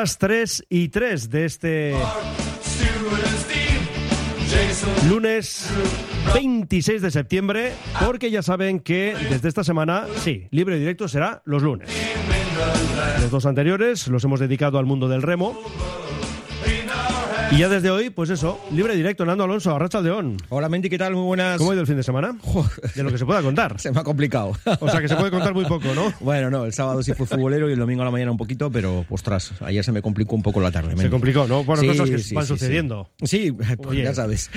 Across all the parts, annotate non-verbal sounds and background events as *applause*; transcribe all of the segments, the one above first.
Las 3 y 3 de este lunes 26 de septiembre, porque ya saben que desde esta semana, sí, libre y directo será los lunes. Los dos anteriores los hemos dedicado al mundo del remo. Y ya desde hoy, pues eso, libre directo, Nando Alonso, Arracha León. Hola Mendy, ¿qué tal? Muy buenas. ¿Cómo ha ido el fin de semana? De lo que se pueda contar. *laughs* se me ha complicado. O sea que se puede contar muy poco, ¿no? *laughs* Bueno, no, el sábado sí fue futbolero y el domingo a la mañana un poquito, pero ostras, ayer se me complicó un poco la tarde. Se complicó, ¿no? Bueno, cosas que van sucediendo. Sí, *laughs* pues ya sabes.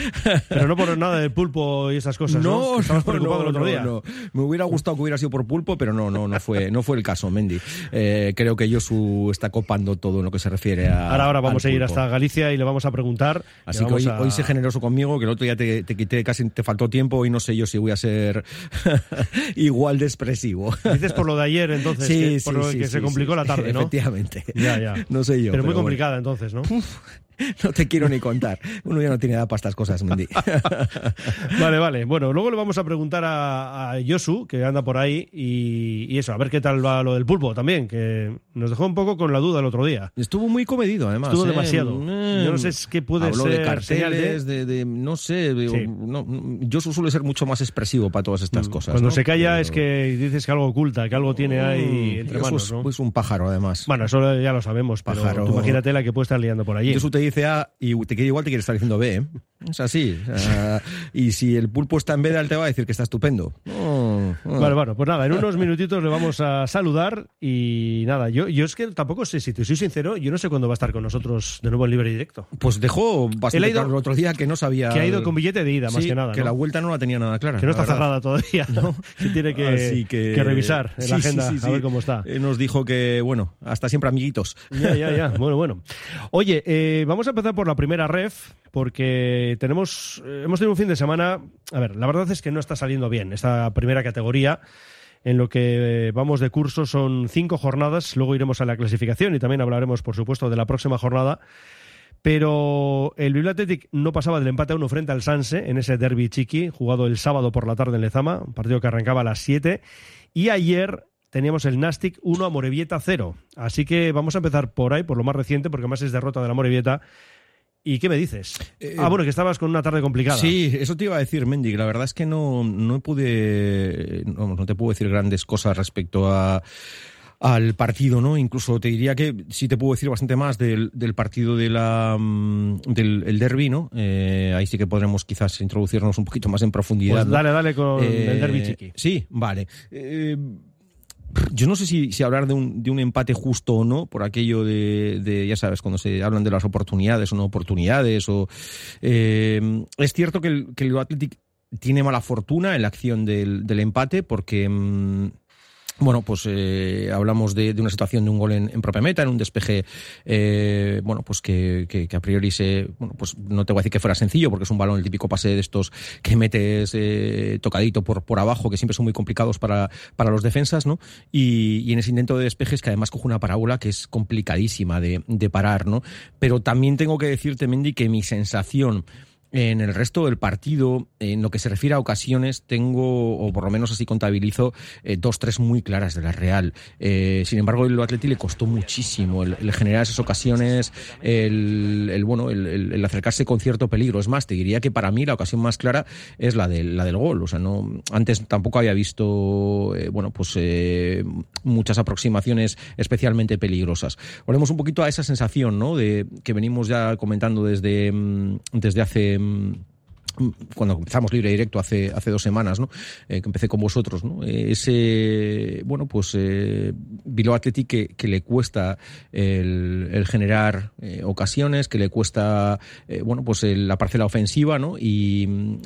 Pero no por nada del pulpo y esas cosas, ¿no? No, estabas preocupado el otro día. No, Me hubiera gustado que hubiera sido por pulpo, pero no, no, no fue, no fue el caso, Mendy. Eh, creo que Josu está copando todo en lo que se refiere a. Ahora, ahora vamos a ir hasta Galicia y le vamos a preguntar Así que hoy, hoy, sé generoso conmigo, que el otro día te, te, quité, casi te faltó tiempo y no sé yo si voy a ser *laughs* igual de expresivo. Dices por lo de ayer, entonces, sí, que, sí, por lo sí, que se complicó la tarde, ¿no? *laughs* Efectivamente. Ya, ya. No sé yo. Pero, pero muy complicada entonces, ¿no? *laughs* No te quiero ni contar. Uno ya no tiene edad para estas cosas, Mendy. *laughs* vale, vale. Bueno, luego le vamos a preguntar a, a Yosu, que anda por ahí, y, y, eso, a ver qué tal va lo del pulpo también, que nos dejó un poco con la duda el otro día. Estuvo muy comedido, además. Estuvo ¿eh? demasiado. Eh, Yo no sé qué puede habló ser. de carteles, de... De, de, no sé. Sí. No, Yosu suele ser mucho más expresivo para todas estas cosas. Cuando ¿no? se calla Pero... es que dices que algo oculta, que algo tiene ahí entre Yosu manos. Es, ¿no? pues un pájaro, además. Bueno, eso ya lo sabemos, pájaro. Pero imagínate la que puede estar liando por allí. Yosu te dice A y te quiere igual te quiere estar diciendo B, ¿eh? Es así. Y si el pulpo está en B, te va a decir que está estupendo. Oh, oh. Vale, bueno, pues nada, en unos minutitos le vamos a saludar y nada, yo, yo es que tampoco sé, si te soy sincero, yo no sé cuándo va a estar con nosotros de nuevo en libre directo. Pues dejó bastante ido, claro el otro día que no sabía. Que ha ido con billete de ida, sí, más que nada. Que ¿no? la vuelta no la tenía nada clara. Que no está cerrada todavía, ¿no? *laughs* que tiene que, que... que, revisar en sí, la agenda sí, a ver cómo está. Eh, nos dijo que, bueno, hasta siempre amiguitos. Ya, ya, ya. Bueno, bueno. Oye, eh, vamos a empezar por la primera ref, porque tenemos, eh, hemos tenido un fin de semana. A ver, la verdad es que no está saliendo bien esta primera categoría. En lo que vamos de curso son cinco jornadas, luego iremos a la clasificación y también hablaremos, por supuesto, de la próxima jornada. Pero el Bilbao Athletic no pasaba del empate a uno frente al Sanse en ese derby chiqui, jugado el sábado por la tarde en Lezama, un partido que arrancaba a las 7. Y ayer teníamos el Nastic 1 a Morevieta 0. Así que vamos a empezar por ahí, por lo más reciente, porque más es derrota de la Morevieta. ¿Y qué me dices? Eh, ah, bueno, que estabas con una tarde complicada. Sí, eso te iba a decir, Mendy. La verdad es que no, no pude. No, no te puedo decir grandes cosas respecto a al partido, ¿no? Incluso te diría que sí te puedo decir bastante más del, del partido de la, del el derby, ¿no? Eh, ahí sí que podremos quizás introducirnos un poquito más en profundidad. Pues dale, ¿no? dale con Eh, el derby chiqui. Sí, vale. Yo no sé si, si hablar de un, de un, empate justo o no, por aquello de, ya sabes, cuando se hablan de las oportunidades o no oportunidades. O, eh, es cierto que el, que el tiene mala fortuna en la acción del, del empate porque... Mmm, bueno, pues eh, hablamos de, de, una situación de un gol en, propia meta, en un despeje, eh, bueno, pues que, a priori se, bueno, pues no te voy a decir que fuera sencillo, porque es un balón, el típico pase de estos que metes eh, tocadito por, por abajo, que siempre son muy complicados para, para los defensas, ¿no? Y, y en ese intento de despejes que además coge una parábola que es complicadísima de, de parar, ¿no? Pero también tengo que decirte, Mendy, que mi sensación en el resto del partido, en lo que se refiere a ocasiones, tengo, o por lo menos así contabilizo, eh, dos, tres muy claras de la Real. Eh, sin embargo, el Atleti le costó muchísimo el, generar esas ocasiones, el, bueno, el, acercarse con cierto peligro. Es más, te diría que para mí la ocasión más clara es la del, la del gol. O sea, no, antes tampoco había visto, eh, bueno, pues muchas aproximaciones especialmente peligrosas. Volvemos un poquito a esa sensación, ¿no? De que venimos ya comentando desde, desde hace cuando empezamos libre directo hace, hace dos semanas, ¿no? Eh, que empecé con vosotros, ¿no? Eh, ese, bueno, pues eh, Bilbao Athletic que, le cuesta el, generar eh, ocasiones, que le cuesta, bueno, pues el, la parcela ofensiva, ¿no? Y,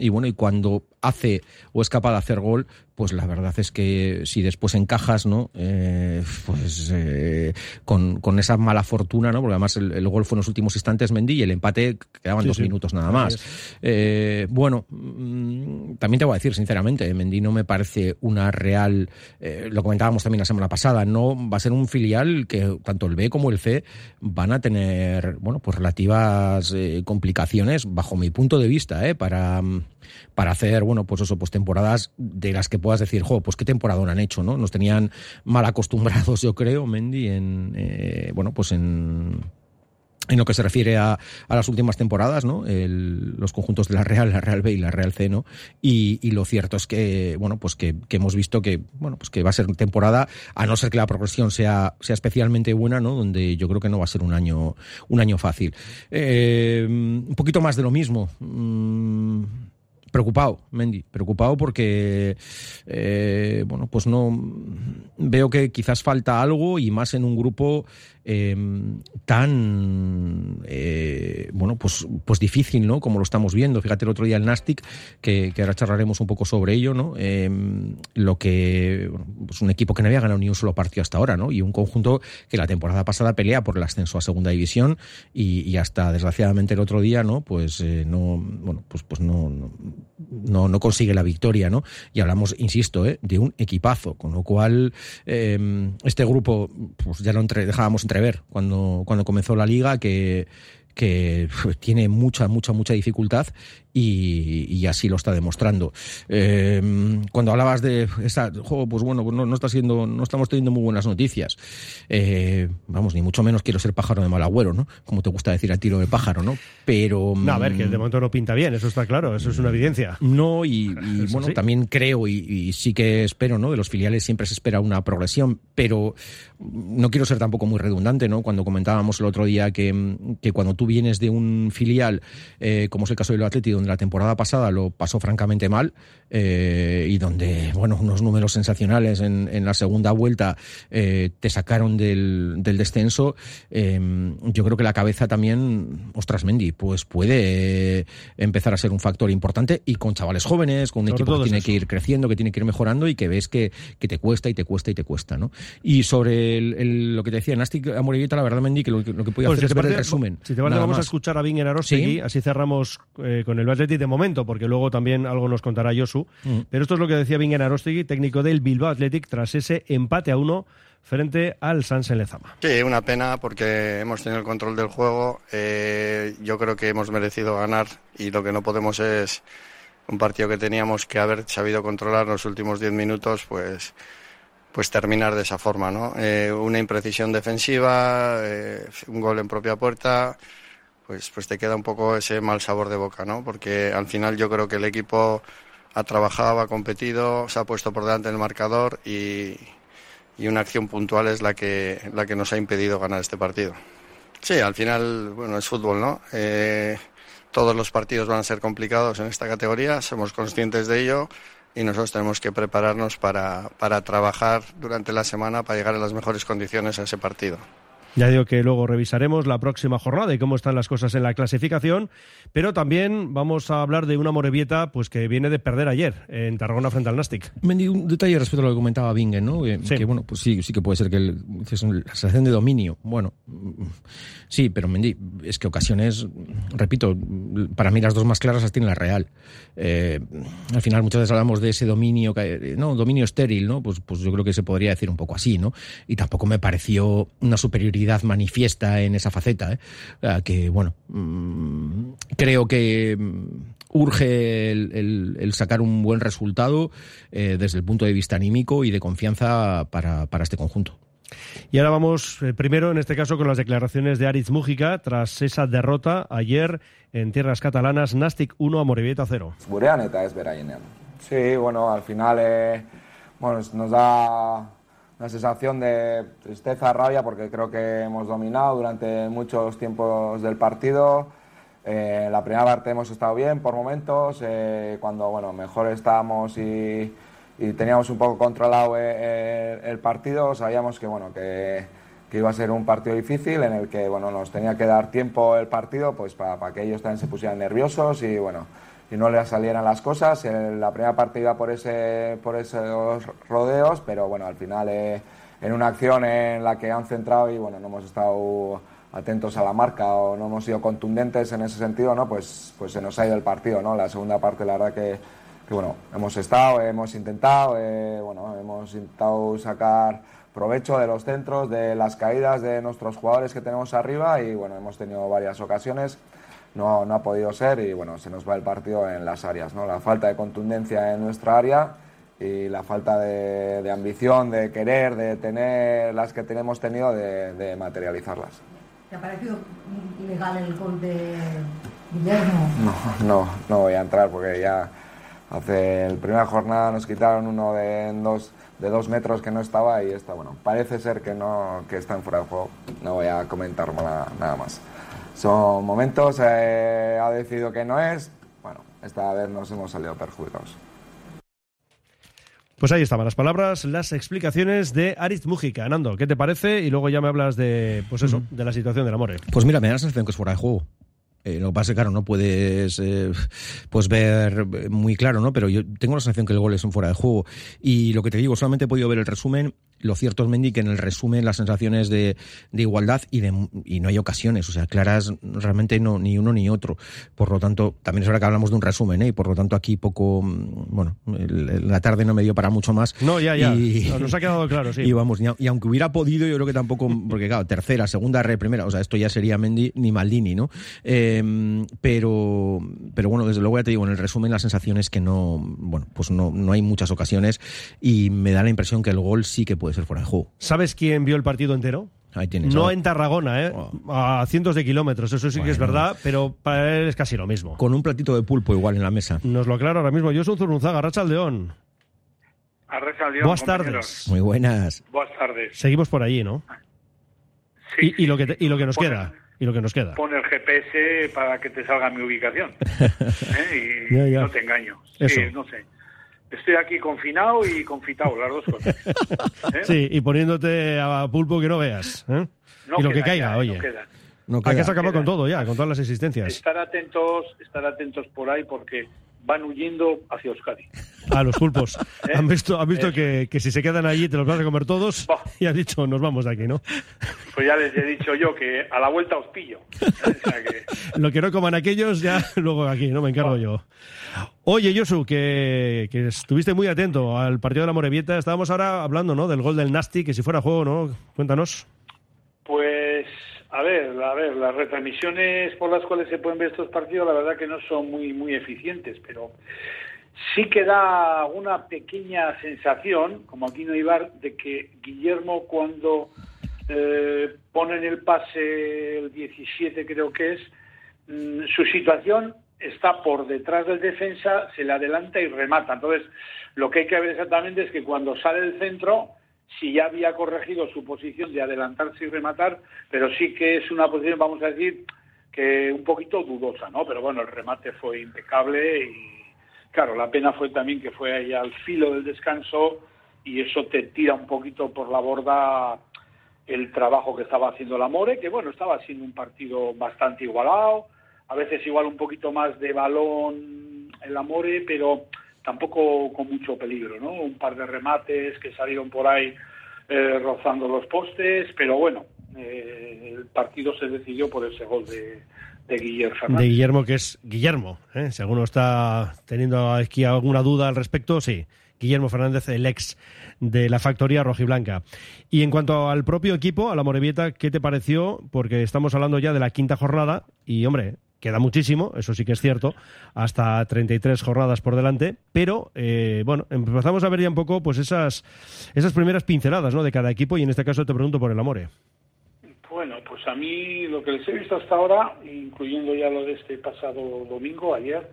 bueno, y cuando hace o es capaz de hacer gol, pues la verdad es que si después encajas, ¿no? Eh, pues eh, con, con, esa mala fortuna, ¿no? Porque además el, el, gol fue en los últimos instantes Mendy y el empate quedaban sí, dos sí. minutos nada más. Eh, bueno, mmm, también te voy a decir sinceramente, Mendy no me parece una real, lo comentábamos también la semana pasada, no va a ser un filial que tanto el B como el C van a tener, bueno, pues relativas complicaciones bajo mi punto de vista, ¿eh? Para, para hacer, bueno, pues eso, pues temporadas de las que puedas decir, jo, pues qué temporada han hecho, ¿no? Nos tenían mal acostumbrados, *laughs* yo creo, Mendy, en, eh, bueno, pues en en lo que se refiere a, a las últimas temporadas, ¿no? Los conjuntos de la Real, la Real B y la Real C, ¿no? Y, lo cierto es que, bueno, pues que, que, hemos visto que, bueno, pues que va a ser temporada, a no ser que la progresión sea, sea especialmente buena, ¿no? Donde yo creo que no va a ser un año, un año fácil. Eh, un poquito más de lo mismo. Mm, preocupado, Mendy, preocupado porque, eh, bueno, pues no veo que quizás falta algo y más en un grupo eh, tan eh, bueno pues pues difícil no como lo estamos viendo. Fíjate el otro día el Nastic que, ahora charlaremos un poco sobre ello no eh, lo que pues un equipo que no había ganado ni un solo partido hasta ahora no y un conjunto que la temporada pasada pelea por el ascenso a segunda división y, hasta desgraciadamente el otro día no pues eh, no bueno pues pues no no, consigue la victoria no y hablamos insisto eh, de un equipazo con lo cual eh, este grupo pues ya lo entre, dejábamos entre ver cuando, cuando comenzó la liga que, que tiene mucha, mucha, mucha dificultad y, y, así lo está demostrando. Eh, cuando hablabas de esa juego, pues bueno, pues no, no, está siendo, no estamos teniendo muy buenas noticias. Eh, vamos, ni mucho menos quiero ser pájaro de mal agüero, ¿no? Como te gusta decir a tiro de pájaro, ¿no? Pero. No, a ver, que de momento no pinta bien, eso está claro, eso es una evidencia. No, y, y bueno, sí. también creo y, y, sí que espero, ¿no? De los filiales siempre se espera una progresión, pero no quiero ser tampoco muy redundante, ¿no? Cuando comentábamos el otro día que, que cuando tú vienes de un filial, eh, como es el caso del Atleti, donde la temporada pasada lo pasó francamente mal eh, y donde, bueno, unos números sensacionales en, en la segunda vuelta eh, te sacaron del, del descenso, eh, yo creo que la cabeza también, ostras, Mendy, pues puede empezar a ser un factor importante y con chavales jóvenes, con un sobre equipo que tiene eso. que ir creciendo, que tiene que ir mejorando y que ves que, que te cuesta y te cuesta y te cuesta, ¿no? Y sobre el, el, lo que te decía, Nastic Amorevita, la verdad, Mendy, que lo, lo que podía pues hacer es ver el resumen. Si te vale, vamos más. a escuchar a Vinger Arostegui, ¿Sí? así cerramos eh, con el Atleti de momento, porque luego también algo nos contará Josu. Mm. Pero esto es lo que decía Vinger Arostegui, técnico del Bilbao Athletic, tras ese empate a uno frente al Sansen Lezama. Sí, una pena porque hemos tenido el control del juego. Eh, yo creo que hemos merecido ganar y lo que no podemos es un partido que teníamos que haber sabido controlar los últimos 10 minutos, pues pues terminar de esa forma, ¿no? Eh, una imprecisión defensiva, eh, un gol en propia puerta, pues, pues te queda un poco ese mal sabor de boca, ¿no? Porque al final yo creo que el equipo ha trabajado, ha competido, se ha puesto por delante el marcador y, una acción puntual es la que, la que nos ha impedido ganar este partido. Sí, al final, bueno, es fútbol, ¿no? Eh, todos los partidos van a ser complicados en esta categoría, somos conscientes de ello y nosotros tenemos que prepararnos para, para trabajar durante la semana para llegar a las mejores condiciones a ese partido. Ya digo que luego revisaremos la próxima jornada y cómo están las cosas en la clasificación, pero también vamos a hablar de una Morevieta pues que viene de perder ayer en Tarragona frente al Nastic. Mendy, un detalle respecto a lo que comentaba Bingen, ¿no? Que, sí. que bueno, pues sí, sí que puede ser que el, es una sensación de dominio. Bueno, sí, pero Mendy, es que ocasiones, repito, para mí las dos más claras las tiene la Real. Eh, al final muchas veces hablamos de ese dominio, no, dominio estéril, ¿no? Pues, pues yo creo que se podría decir un poco así, ¿no? Y tampoco me pareció una superioridad manifiesta en esa faceta, ¿eh? que bueno, mmm, creo que urge el, el, el, sacar un buen resultado eh, desde el punto de vista anímico y de confianza para, para este conjunto. Y ahora vamos eh, primero, en este caso, con las declaraciones de Aritz Mújica tras esa derrota ayer en tierras catalanas, Nastic 1 a Morevieta 0. Gurean eta ez beraienean. Sí, bueno, al final eh, bueno, nos da una sensación de tristeza, rabia, porque creo que hemos dominado durante muchos tiempos del partido. Eh, la primera parte hemos estado bien por momentos, eh, cuando bueno, mejor estábamos y, y, teníamos un poco controlado el, eh, el partido, sabíamos que, bueno, que, que, iba a ser un partido difícil en el que bueno, nos tenía que dar tiempo el partido pues, para, para que ellos también se pusieran nerviosos y bueno, y no le salieran las cosas. En la primera parte iba por, ese, por esos rodeos, pero bueno, al final eh, en una acción en la que han centrado y bueno, no hemos estado atentos a la marca o no hemos sido contundentes en ese sentido, ¿no? pues, pues se nos ha ido el partido. ¿no? La segunda parte, la verdad que, que bueno, hemos estado, hemos intentado, eh, bueno, hemos intentado sacar provecho de los centros, de las caídas de nuestros jugadores que tenemos arriba y bueno, hemos tenido varias ocasiones no, no ha podido ser y bueno, se nos va el partido en las áreas, ¿no? La falta de contundencia en nuestra área y la falta de, ambición, de querer, de tener las que tenemos tenido, de, materializarlas. ¿Te ha parecido ilegal el gol de Guillermo? No, no, no voy a entrar porque ya hace la primera jornada nos quitaron uno de dos, de dos metros que no estaba y está bueno. Parece ser que no que está en fuera de juego. No voy a comentar nada, nada más. Son momentos, eh, ha decidido que no es. Bueno, esta vez nos hemos salido perjudicados. Pues ahí estaban las palabras, las explicaciones de Ariz Mujica. Nando, ¿qué te parece? Y luego ya me hablas de, pues eso, de la situación del amor. Pues mira, me da la sensación que es fuera de juego. Eh, lo que pasa es que, claro, no puedes eh, pues ver muy claro, ¿no? Pero yo tengo la sensación que el gol es un fuera de juego. Y lo que te digo, solamente he podido ver el resumen lo cierto es, Mendy, que en el resumen las sensaciones de, de igualdad y, de, y no hay ocasiones, o sea, claras realmente no, ni uno ni otro. Por lo tanto, también es verdad que hablamos de un resumen, ¿eh? y por lo tanto aquí poco, mm, bueno, la tarde no me dio para mucho más. No, ya, ya, nos ha quedado claro, sí. *laughs* Y vamos, y, aunque hubiera podido, yo creo que tampoco, porque claro, tercera, segunda, re, primera, o sea, esto ya sería Mendy ni Maldini, ¿no? Em, pero, pero bueno, desde luego ya te digo, en el resumen las sensaciones que no, bueno, pues no, no hay muchas ocasiones y me da la impresión que el gol sí que puede puede ser fuera de juego. ¿Sabes quién vio el partido entero? Ahí tienes, no en Tarragona, ¿eh? a cientos de kilómetros, eso sí que es verdad, pero para él es casi lo mismo. Con un platito de pulpo igual en la mesa. Nos lo aclaro ahora mismo. Yo soy Zurunzaga, Racha Aldeón. Buenas tardes. Muy buenas. Buenas tardes. Seguimos por allí, ¿no? Sí. Y, lo, que y lo que nos queda. Y lo que nos queda. Pon el GPS para que te salga mi ubicación. *laughs* ¿eh? Y no te engaño. Sí, no sé estoy aquí confinado y confitado, las dos cosas. *laughs* ¿Eh? Sí, y poniéndote a pulpo que no veas. ¿eh? y lo que caiga, oye. No queda. Aquí has acabado con todo ya, con todas las existencias. Estar atentos, estar atentos por ahí porque van huyendo hacia Euskadi. A los pulpos. *laughs* ¿Eh? Han visto, han visto que, que, si se quedan allí te los vas a comer todos y han dicho, nos vamos de aquí, ¿no? Pues ya les he dicho yo que a la vuelta os pillo. *laughs* Lo que no coman aquellos, ya *laughs* luego aquí, ¿no? Me encargo yo. Oye, Josu, que, que, estuviste muy atento al partido de la Morevieta. Estábamos ahora hablando, ¿no? Del gol del Nasty, que si fuera juego, ¿no? Cuéntanos. A ver, a ver, las retransmisiones por las cuales se pueden ver estos partidos, la verdad que no son muy, muy eficientes, pero sí que da una pequeña sensación, como aquí no Ibar, de que Guillermo cuando eh, pone en el pase el 17 creo que es, mm, su situación está por detrás del defensa, se le adelanta y remata. Entonces, lo que hay que ver exactamente es que cuando sale el centro, si ya había corregido su posición de adelantarse y rematar, pero sí que es una posición, vamos a decir, que un poquito dudosa, ¿no? Pero bueno, el remate fue impecable y, claro, la pena fue también que fue ahí al filo del descanso y eso te tira un poquito por la borda el trabajo que estaba haciendo la More, que bueno, estaba siendo un partido bastante igualado, a veces igual un poquito más de balón en la More, pero tampoco con mucho peligro, ¿no? Un par de remates que salieron por ahí eh, rozando los postes, pero bueno, eh, el partido se decidió por ese gol de, Guillermo Fernández. De Guillermo, que es Guillermo, ¿eh? si alguno está teniendo aquí alguna duda al respecto, sí. Guillermo Fernández, el ex de la factoría rojiblanca. Y en cuanto al propio equipo, a la Morevieta, ¿qué te pareció? Porque estamos hablando ya de la quinta jornada y, hombre, Queda muchísimo, eso sí que es cierto, hasta 33 jornadas por delante, pero eh, bueno, empezamos a ver ya un poco pues esas, esas primeras pinceladas ¿no? de cada equipo y en este caso te pregunto por el Amore. Bueno, pues a mí lo que les he visto hasta ahora, incluyendo ya lo de este pasado domingo, ayer,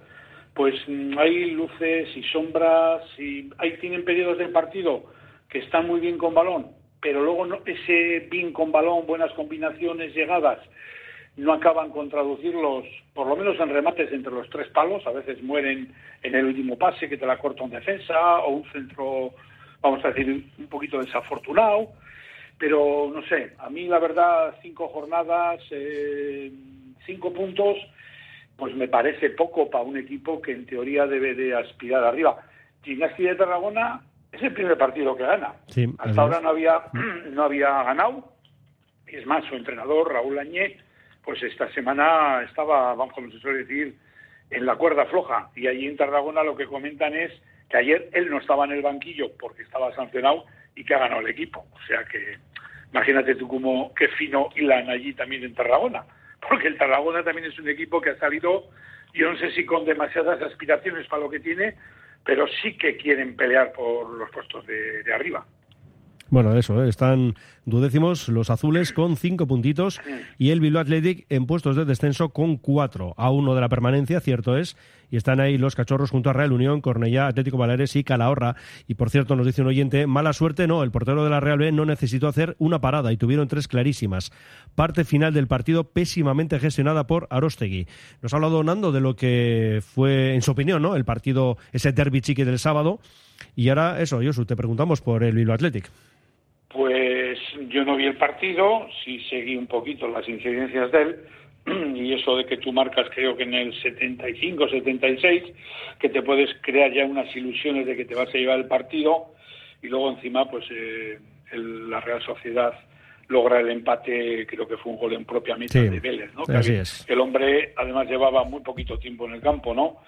pues mm, hay luces y sombras y hay tienen periodos del partido que están muy bien con balón, pero luego no, ese bien con balón, buenas combinaciones, llegadas, no acaban con traducirlos, por lo menos en remates entre los tres palos, a veces mueren en el último pase que te la corta un defensa o un centro, vamos a decir, un poquito desafortunado, pero no sé, a mí la verdad cinco jornadas, eh, cinco puntos, pues me parece poco para un equipo que en teoría debe de aspirar arriba. Gimnasia de Tarragona es el primer partido que gana. Hasta ahora no había, *clears throat* no había ganado. Es más, su entrenador, Raúl Añé, pues esta semana estaba, vamos, como se suele decir, en la cuerda floja. Y allí en Tarragona lo que comentan es que ayer él no estaba en el banquillo porque estaba sancionado y que ha ganado el equipo. O sea que imagínate tú cómo qué fino hilan allí también en Tarragona. Porque el Tarragona también es un equipo que ha salido, yo no sé si con demasiadas aspiraciones para lo que tiene, pero sí que quieren pelear por los puestos de arriba. Bueno, eso, ¿eh? están duodécimos los azules con cinco puntitos y el Bilbao Athletic en puestos de descenso con cuatro, a uno de la permanencia, cierto es, y están ahí los cachorros junto a Real Unión, Cornellá, Atlético Baleares y Calahorra. Y por cierto, nos dice un oyente, mala suerte no, el portero de la Real B no necesitó hacer una parada y tuvieron tres clarísimas. Parte final del partido pésimamente gestionada por Arostegui. Nos ha hablado Nando de lo que fue, en su opinión, ¿no? el partido, ese derby chique del sábado. Y ahora, eso, Josu, te preguntamos por el Bilbao Athletic. Pues yo no vi el partido, sí seguí un poquito las incidencias de él *clears throat* y eso de que tú marcas creo que en el 75, 76, que te puedes crear ya unas ilusiones de que te vas a llevar el partido y luego encima pues eh, la Real Sociedad logra el empate, creo que fue un gol en propia mitad de Vélez, ¿no? Así es. El hombre además llevaba muy poquito tiempo en el campo, ¿no?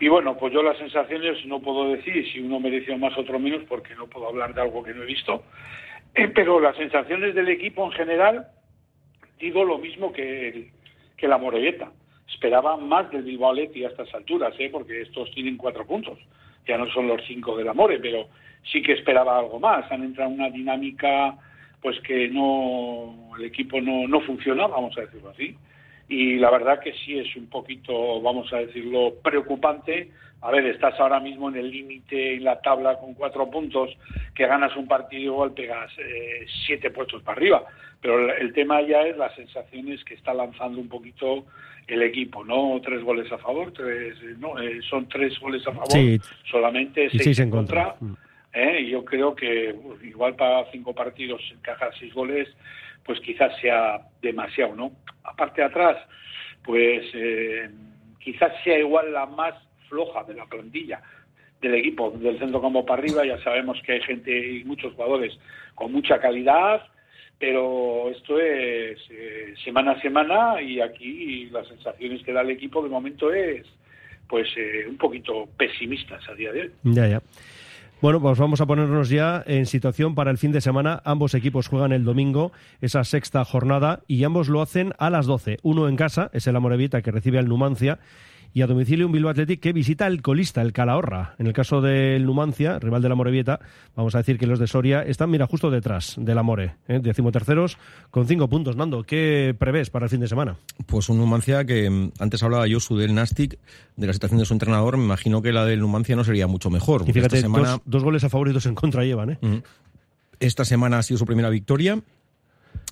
Y bueno, pues yo las sensaciones no puedo decir si uno mereció más o otro menos porque no puedo hablar de algo que no he visto, eh, pero las sensaciones del equipo en general, digo lo mismo que, la Morelleta. Esperaba más del Bilbao Athletic a estas alturas, ¿eh? porque estos tienen cuatro puntos. Ya no son los cinco del Amore, pero sí que esperaba algo más. Han entrado en una dinámica pues que no el equipo no, no funciona, vamos a decirlo así. Y la verdad que sí es un poquito, vamos a decirlo, preocupante a ver, estás ahora mismo en el límite en la tabla con cuatro puntos, que ganas un partido igual pegas eh, siete puestos para arriba. Pero el, tema ya es las sensaciones que está lanzando un poquito el equipo, ¿no? Tres goles a favor, tres, no, eh, son tres goles a favor, solamente seis, en contra. Mm. ¿eh? Y yo creo que igual para cinco partidos encajar seis goles, pues quizás sea demasiado, ¿no? Aparte atrás, pues quizás sea igual la más floja de la plantilla del equipo, del centro como para arriba. Ya sabemos que hay gente y muchos jugadores con mucha calidad, pero esto es eh, semana a semana y aquí las sensaciones que da el equipo de momento es pues eh, un poquito pesimistas a día de hoy. Ya, ya. Bueno, pues vamos a ponernos ya en situación para el fin de semana. Ambos equipos juegan el domingo, esa sexta jornada, y ambos lo hacen a las 12. Uno en casa, es el Amorevita que recibe al Numancia, y a domicilio un Bilbao Athletic que visita el colista, el Calahorra. En el caso del Numancia, rival de la Morevieta, vamos a decir que los de Soria están, mira, justo detrás del Amore, ¿eh? decimoterceros con cinco puntos. Nando, ¿qué prevés para el fin de semana? Pues un Numancia que mm, antes hablaba yo, su del Nastic, de la situación de su entrenador, me imagino que la del Numancia no sería mucho mejor. Y fíjate, semana... dos, goles a favor y dos en contra llevan, ¿eh? Esta semana ha sido su primera victoria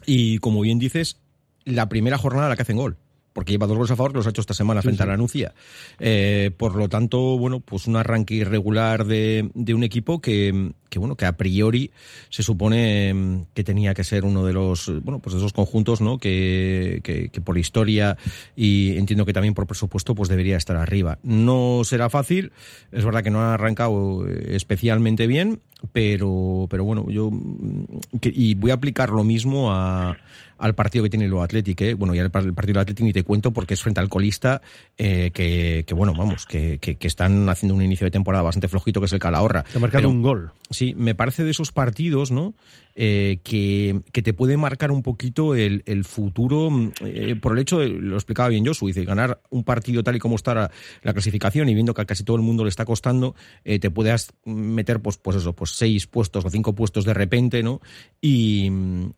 y, como bien dices, la primera jornada la que hacen gol porque lleva dos goles a favor los ha hecho esta semana frente a la Nucia. Eh, por lo tanto, bueno, pues un arranque irregular de, de un equipo que, que, bueno, que a priori se supone mm, que tenía que ser uno de los, bueno, pues de esos conjuntos, ¿no? Que, que, que, por historia y entiendo que también por presupuesto, pues debería estar arriba. No será fácil, es verdad que no han arrancado eh, especialmente bien, pero, pero bueno, yo mm, y voy a aplicar lo mismo a, al partido que tiene el Atlético, ¿eh? bueno, ya el, partido del Atlético ni te cuento porque es frente al colista, eh, que, que, bueno, vamos, que, que, están haciendo un inicio de temporada bastante flojito, que es el Calahorra. Te ha marcado un gol. Sí, me parece de esos partidos, ¿no? Eh, que, te puede marcar un poquito el, futuro eh, por el hecho, de, lo explicaba bien Josu, dice, ganar un partido tal y como está la, clasificación y viendo que a casi todo el mundo le está costando, eh, te puedas meter, pues, pues eso, pues seis puestos o cinco puestos de repente, ¿no? Y,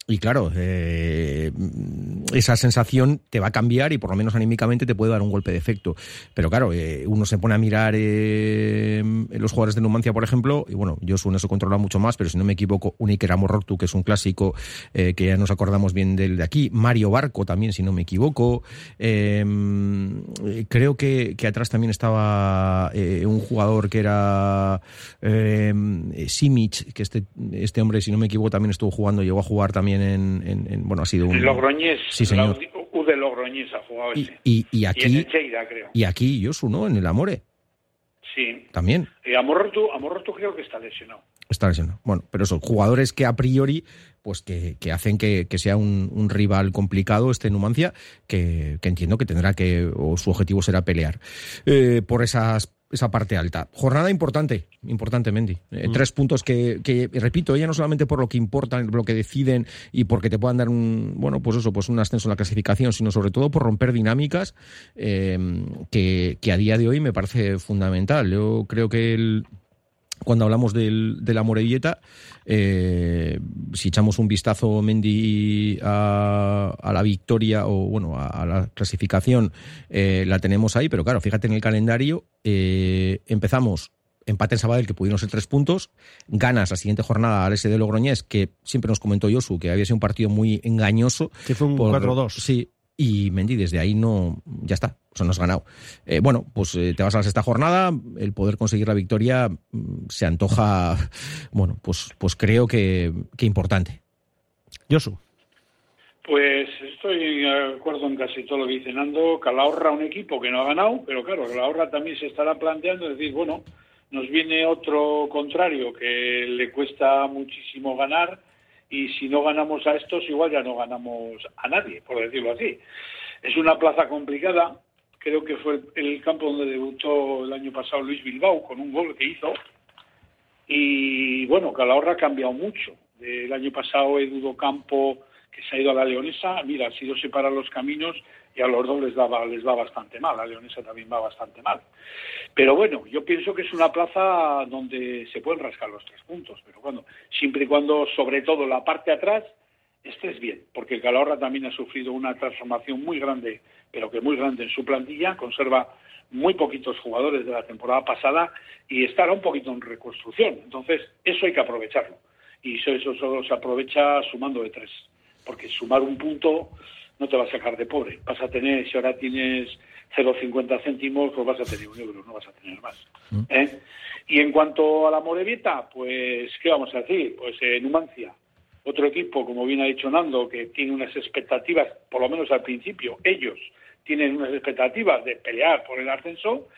y claro, esa sensación te va a cambiar y por lo menos anímicamente te puede dar un golpe de efecto. Pero claro, uno se pone a mirar los jugadores de Numancia, por ejemplo, y bueno, Josu en eso controla mucho más, pero si no me equivoco, un Iker tú que es un clásico eh, que ya nos acordamos bien del de aquí. Mario Barco también, si no me equivoco. Em, creo que, que, atrás también estaba eh, un jugador que era em, Simic, que este, este hombre, si no me equivoco, también estuvo jugando, llegó a jugar también en, en, bueno, ha sido un... Logroñés. Sí, señor. U de Logroñés ha jugado ese. Y, y, aquí... Y en Cheira, creo. Y aquí Yosu, ¿no? En el Amore. Sí. También. Y Amorrotu, Amorrotu creo que está lesionado. Está lesionado. Bueno, pero son jugadores que a priori, pues que, que hacen que, que sea un, un, rival complicado este Numancia, que, que, entiendo que tendrá que, o su objetivo será pelear. Eh, por esas esa parte alta. Jornada importante, importante, Mendy. Eh, Mm. Tres puntos que, que, repito, ya no solamente por lo que importan, lo que deciden y porque te puedan dar un, bueno, pues eso, pues un ascenso en la clasificación, sino sobre todo por romper dinámicas eh, que, que a día de hoy me parece fundamental. Yo creo que el, cuando hablamos del, de la Morelleta, eh, si echamos un vistazo, Mendy, a, a la victoria o bueno, a, a la clasificación, eh, la tenemos ahí, pero claro, fíjate en el calendario, eh, empezamos empate en Sabadell, que pudieron ser tres puntos, ganas la siguiente jornada al S de Logroñés, que siempre nos comentó Josu, que había sido un partido muy engañoso. Que fue un por- 4-2. Sí, y Mendy desde ahí no, ya está, o sea, no has ganado. Eh, bueno, pues eh, te vas a la sexta jornada, el poder conseguir la victoria mm, se antoja, *laughs* bueno, pues, pues creo que, que importante. Josu. Pues estoy de acuerdo en casi todo lo que dice Nando. Calahorra, un equipo que no ha ganado, pero claro, Calahorra también se estará planteando decir, bueno, nos viene otro contrario que le cuesta muchísimo ganar y si no ganamos a estos, igual ya no ganamos a nadie, por decirlo así. Es una plaza complicada. Creo que fue el, campo donde debutó el año pasado Luis Bilbao con un gol que hizo. Y bueno, Calahorra ha cambiado mucho. El año pasado Edudo Campo, que se ha ido a la Leonesa, mira, ha sido separar los caminos y a los dos les, daba, les va bastante mal. La Leonesa también va bastante mal. Pero bueno, yo pienso que es una plaza donde se pueden rascar los tres puntos. Pero bueno, siempre y cuando, sobre todo la parte de atrás, estés bien. Porque el Calahorra también ha sufrido una transformación muy grande, pero que muy grande en su plantilla. Conserva muy poquitos jugadores de la temporada pasada y estará un poquito en reconstrucción. Entonces, eso hay que aprovecharlo. Y eso solo se aprovecha sumando de tres. Porque sumar un punto no te va a sacar de pobre. Vas a tener, si ahora tienes 0,50 céntimos, pues vas a tener un euro, no vas a tener más. ¿eh? Y en cuanto a la Morevieta, pues, ¿qué vamos a decir? Pues eh, Numancia, otro equipo, como bien ha dicho Nando, que tiene unas expectativas, por lo menos al principio, ellos tienen unas expectativas de pelear por el ascenso,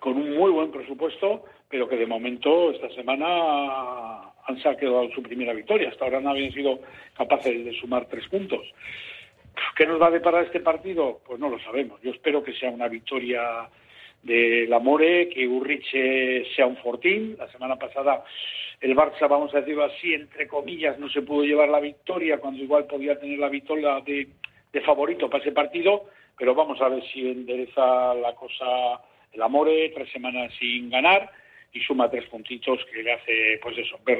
con un muy buen presupuesto, pero que de momento esta semana han sacado su primera victoria. Hasta ahora no habían sido capaces de sumar tres puntos. ¿Qué nos va a deparar este partido? Pues no lo sabemos. Yo espero que sea una victoria de la More, que Urriche sea un fortín. La semana pasada el Barça, vamos a decirlo así, entre comillas, no se pudo llevar la victoria cuando igual podía tener la victoria de favorito para ese partido, pero vamos a ver si endereza la cosa el Amore, tres semanas sin ganar y suma tres puntitos que le hace, pues eso, ver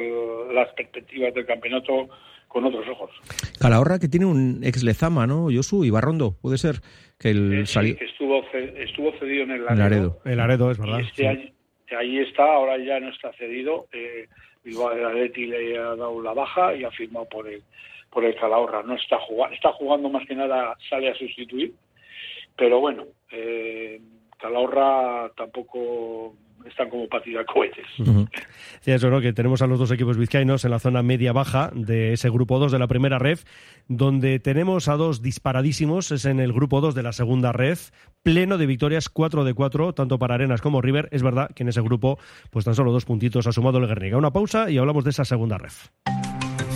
las perspectivas del campeonato con otros ojos. Calahorra que tiene un ex Lezama, ¿no? Josu Ibarrondo, puede ser que el Eh, sí, que estuvo, estuvo cedido en el Laredo. Laredo. El Aredo, es verdad. Y este sí. año- ahí está, ahora ya no está cedido. Eh, de Atleti le ha dado la baja y ha firmado por el, por el Calahorra. No está jugando, está jugando más que nada, sale a sustituir. Pero bueno, eh, Calahorra tampoco están como para tirar cohetes. Sí, eso, ¿no? Que tenemos a los dos equipos vizcaínos en la zona media-baja de ese grupo 2 de la primera ref, donde tenemos a dos disparadísimos, es en el grupo 2 de la segunda ref, pleno de victorias 4 de 4, tanto para Arenas como River. Es verdad que en ese grupo, pues tan solo dos puntitos ha sumado el Guernica. Una pausa y hablamos de esa segunda ref.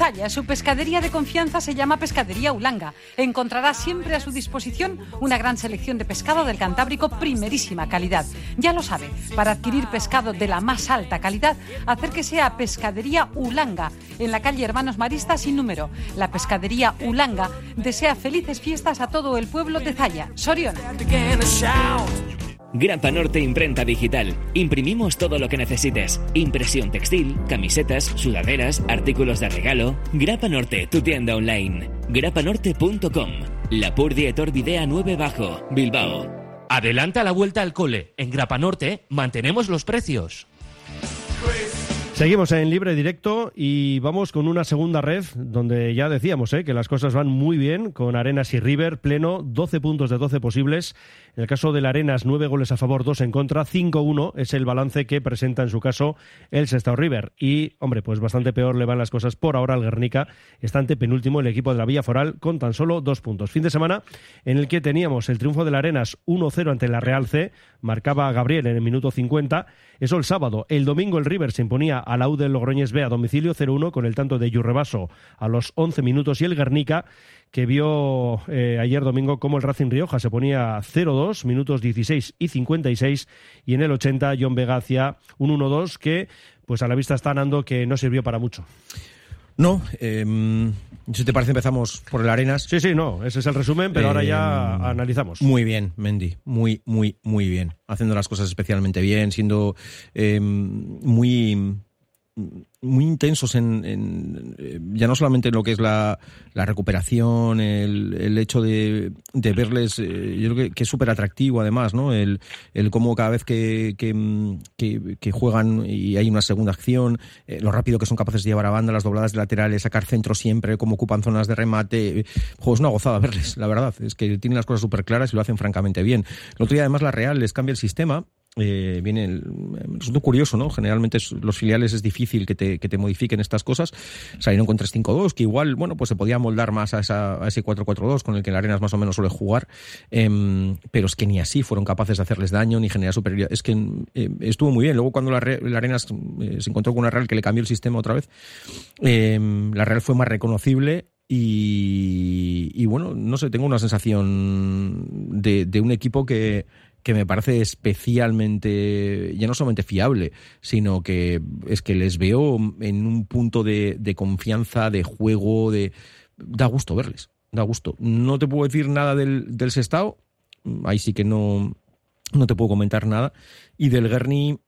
17. En Zaya, su pescadería de confianza se llama Pescadería Ulanga. Encontrará siempre a su disposición una gran selección de pescado del Cantábrico primerísima calidad. Ya lo sabe, para adquirir pescado de la más alta calidad, acérquese a Pescadería Ulanga, en la calle Hermanos Maristas sin número. La Pescadería Ulanga desea felices fiestas a todo el pueblo de Zaya, Soriona. Grapa Norte Imprenta Digital. Imprimimos todo lo que necesites. Impresión textil, camisetas, sudaderas, artículos de regalo. Grapa Norte, tu tienda online. grapanorte.com. La Purdietor Videa 9 Bajo, Bilbao. Adelanta la vuelta al cole. En Grapa Norte mantenemos los precios. Seguimos en libre directo y vamos con una segunda red donde ya decíamos ¿eh? que las cosas van muy bien con Arenas y River, pleno 12 puntos de 12 posibles. En el caso del Arenas, 9 goles a favor, 2 en contra, 5-1 es el balance que presenta en su caso el Sestao River. Y, hombre, pues bastante peor le van las cosas por ahora al Guernica, estante penúltimo el equipo de la Villa Foral con tan solo dos puntos. Fin de semana en el que teníamos el triunfo del Arenas 1-0 ante la Real C, marcaba Gabriel en el minuto 50. Eso el sábado. El domingo el River se imponía a la U del Logroñés B a domicilio 0-1 con el tanto de Yurrebaso a los 11 minutos y el Guernica que vio eh, ayer domingo cómo el Racing Rioja se ponía 0-2, minutos 16 y 56, y en el 80 John Vega hacía un 1-2 que, pues a la vista está andando que no sirvió para mucho. No, eh, si te parece empezamos por el Arenas. Sí, sí, no, ese es el resumen, pero ahora ya Eh, analizamos. Muy bien, Mendy, muy, muy, muy bien. Haciendo las cosas especialmente bien, siendo eh, muy muy intensos en, en, eh, ya no solamente en lo que es la, la recuperación, el, el, hecho de, de verles, eh, yo creo que, es súper atractivo además, ¿no? El, el cómo cada vez que, que, que, que juegan y hay una segunda acción, eh, lo rápido que son capaces de llevar a banda, las dobladas laterales, sacar centro siempre, cómo ocupan zonas de remate, es una gozada verles, la verdad, es que tienen las cosas súper claras y lo hacen francamente bien. El otro día además la Real les cambia el sistema, eh, viene el, resulta curioso, ¿no? Generalmente los filiales es difícil que te, que te modifiquen estas cosas. Salieron con 3-5-2, que igual, bueno, pues se podía moldar más a, ese 4-4-2 con el que la Arenas más o menos suele jugar. Eh, pero es que ni así fueron capaces de hacerles daño ni generar superioridad. Es que eh, estuvo muy bien. Luego cuando la, la Arenas eh, se encontró con una Real que le cambió el sistema otra vez, eh, la Real fue más reconocible y, y, bueno, no sé, tengo una sensación de un equipo que, que me parece especialmente, ya no solamente fiable, sino que es que les veo en un punto de, confianza, de juego, de da gusto verles, da gusto. No te puedo decir nada del, del Sestao, ahí sí que no, no te puedo comentar nada, y del Guerni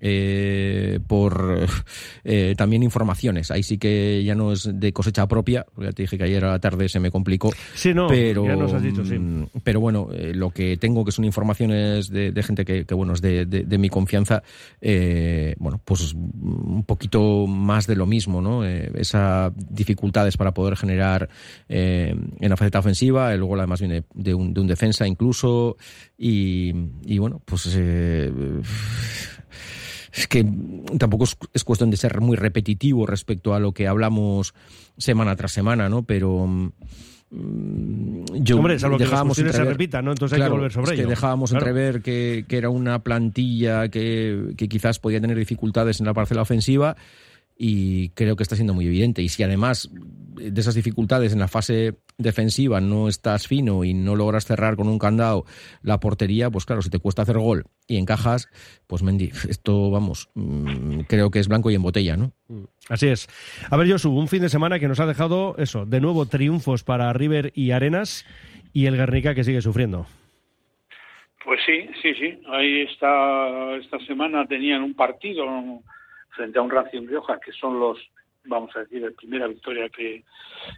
eh, por *laughs* eh, también informaciones. Ahí sí que ya no es de cosecha propia, ya te dije que ayer a la tarde se me complicó. Sí, no, pero, ya nos has dicho, sí. Pero bueno, eh, lo que tengo que son informaciones de, de gente que, que, bueno, es de, de, de mi confianza, eh, bueno, pues un poquito más de lo mismo, ¿no? Esas dificultades para poder generar en la faceta ofensiva, luego además viene de un, de un defensa incluso, y, y bueno, pues es que tampoco es, es, cuestión de ser muy repetitivo respecto a lo que hablamos semana tras semana, ¿no? Pero mm, yo Hombre, salvo dejábamos que entrever, se repita, ¿no? Entonces claro, hay que volver sobre es ello. Que dejábamos claro. entrever que, que, era una plantilla que, que quizás podía tener dificultades en la parcela ofensiva y creo que está siendo muy evidente. Y si además de esas dificultades en la fase defensiva no estás fino y no logras cerrar con un candado la portería, pues claro, si te cuesta hacer gol y encajas, pues Mendy, esto vamos, mmm, creo que es blanco y en botella, ¿no? Así es. A ver, Josu, un fin de semana que nos ha dejado eso, de nuevo triunfos para River y Arenas y el Guernica que sigue sufriendo. Pues sí, sí, sí. Ahí está, esta semana tenían un partido frente a un Racing Rioja, que son los, vamos a decir, la primera victoria que,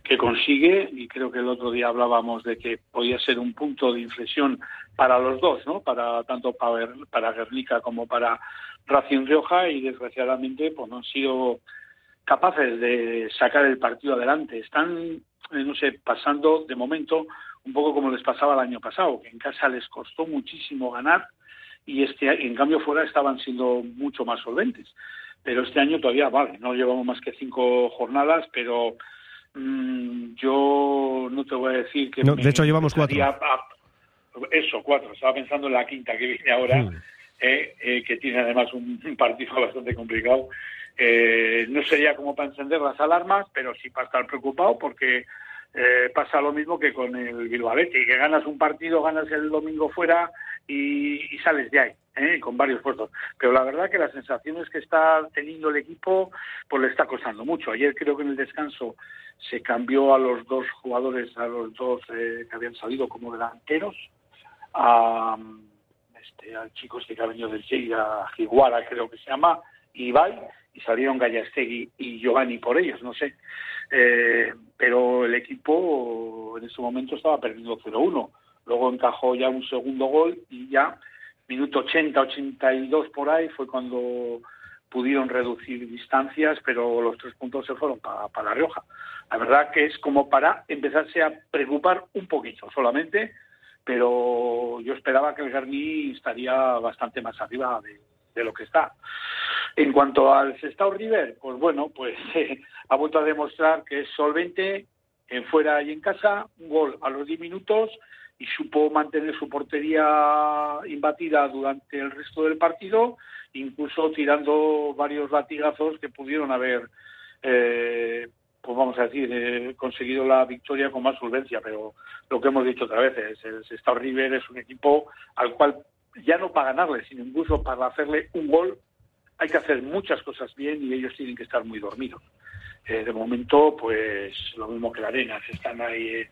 que consigue, y creo que el otro día hablábamos de que podía ser un punto de inflexión para los dos, ¿no? Para tanto para, para Guernica como para Racing Rioja, y desgraciadamente pues no han sido capaces de sacar el partido adelante. Están, no sé, pasando de momento un poco como les pasaba el año pasado, que en casa les costó muchísimo ganar y este en cambio fuera estaban siendo mucho más solventes pero este año todavía vale, no llevamos más que cinco jornadas, pero mmm, yo no te voy a decir que... No, de hecho llevamos cuatro. A, eso, cuatro, estaba pensando en la quinta que viene ahora, mm. eh, eh, que tiene además un, un partido *laughs* bastante complicado. Eh, no sería como para encender las alarmas, pero sí para estar preocupado porque eh, pasa lo mismo que con el Bilbao que ganas un partido, ganas el domingo fuera y, y sales de ahí. ¿eh? con varios puestos. Pero la verdad que las sensaciones que está teniendo el equipo, pues le está costando mucho. Ayer creo que en el descanso se cambió a los dos jugadores, a los dos eh, que habían salido como delanteros, a, este, al chico este que ha venido del Lleida, Jiguara creo que se llama, Ibai, y salieron Gallastegui y Giovanni por ellos, no sé. Eh, pero el equipo en ese momento estaba perdiendo 0-1. Luego encajó ya un segundo gol y ya minuto 80, 82 por ahí fue cuando pudieron reducir distancias, pero los tres puntos se fueron para, para Rioja. La verdad que es como para empezarse a preocupar un poquito solamente, pero yo esperaba que el Garni estaría bastante más arriba de, lo que está. En cuanto al Sestao River, pues bueno, pues *laughs* ha vuelto a demostrar que es solvente en fuera y en casa, un gol a los 10 minutos y supo mantener su portería imbatida durante el resto del partido, incluso tirando varios latigazos que pudieron haber, eh, pues vamos a decir, eh, conseguido la victoria con más solvencia. Pero lo que hemos dicho otra vez es, el Sestao River es un equipo al cual ya no para ganarle, sino incluso para hacerle un gol hay que hacer muchas cosas bien y ellos tienen que estar muy dormidos. Eh, de momento, pues lo mismo que la Arena, se están ahí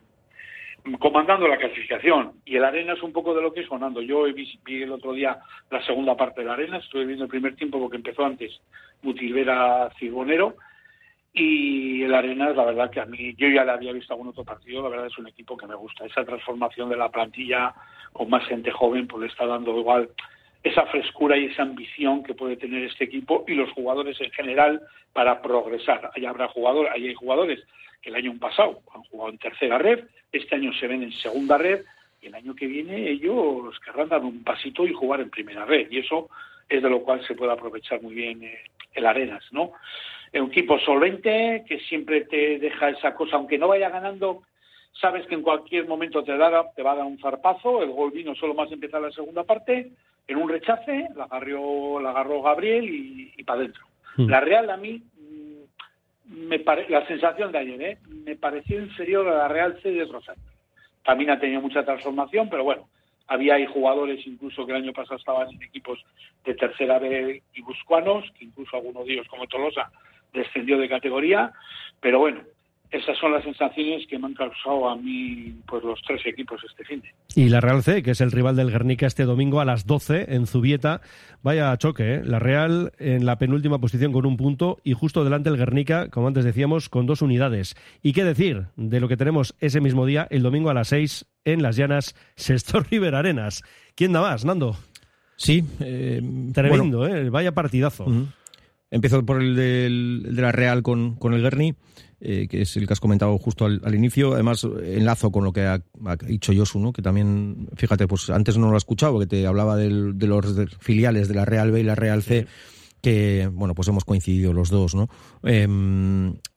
comandando la clasificación. Y el Arena es un poco de lo que es sonando. Yo vi, vi, el otro día la segunda parte de la Arena, estuve viendo el primer tiempo porque empezó antes Mutilvera Cirbonero. Y el Arena es la verdad que a mí, yo ya le había visto algún otro partido, la verdad es un equipo que me gusta. Esa transformación de la plantilla con más gente joven, pues le está dando igual esa frescura y esa ambición que puede tener este equipo y los jugadores en general para progresar. Ahí habrá jugadores, hay jugadores que el año pasado han jugado en tercera red, este año se ven en segunda red y el año que viene ellos querrán dar un pasito y jugar en primera red y eso es de lo cual se puede aprovechar muy bien eh, el Arenas, ¿no? Un equipo solvente que siempre te deja esa cosa, aunque no vaya ganando, sabes que en cualquier momento te, da, te va a dar un zarpazo, el gol vino solo más empezar la segunda parte, en un rechace, la agarró, la agarró Gabriel y, y para adentro. Mm. La Real a mí, mm, me pare, la sensación de ayer, ¿eh? me pareció inferior a la Real C de años. También ha tenido mucha transformación, pero bueno, había ahí jugadores incluso que el año pasado estaban en equipos de tercera B buscuanos, que incluso algunos de ellos como Tolosa descendió de categoría, pero bueno, esas son las sensaciones que me han causado a mí pues los tres equipos este fin de. Y la Real C, que es el rival del Guernica este domingo a las 12 en Zubieta, vaya choque, ¿eh? La Real en la penúltima posición con un punto y justo delante el Guernica, como antes decíamos, con dos unidades. ¿Y qué decir de lo que tenemos ese mismo día, el domingo a las 6 en Las Llanas, Sestor *laughs* River Arenas? ¿Quién da más, Nando? Sí, eh, tremendo, bueno. ¿eh? Vaya partidazo. Uh -huh. Empiezo por el, del, el de la Real con, con el Guerni. Eh, que es el que has comentado justo al, al, inicio. Además, enlazo con lo que ha, dicho Josu, ¿no? que también, fíjate, pues antes no lo he escuchado, que te hablaba de los filiales de la Real B y la Real C. que bueno pues hemos coincidido los dos no eh,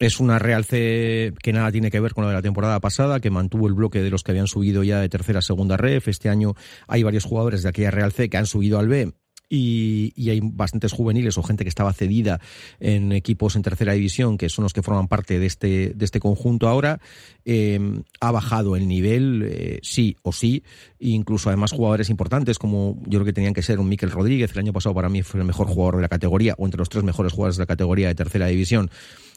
es una Real C que nada tiene que ver con la de la temporada pasada que mantuvo el bloque de los que habían subido ya de tercera a segunda ref este año hay varios jugadores de aquella Real C que han subido al B y, hay bastantes juveniles o gente que estaba cedida en equipos en tercera división, que son los que forman parte de este, de este conjunto ahora. Eh, ha bajado el nivel, eh, sí o sí, incluso además jugadores importantes como yo creo que tenían que ser un Miquel Rodríguez, el año pasado para mí fue el mejor jugador de la categoría, o entre los tres mejores jugadores de la categoría de tercera división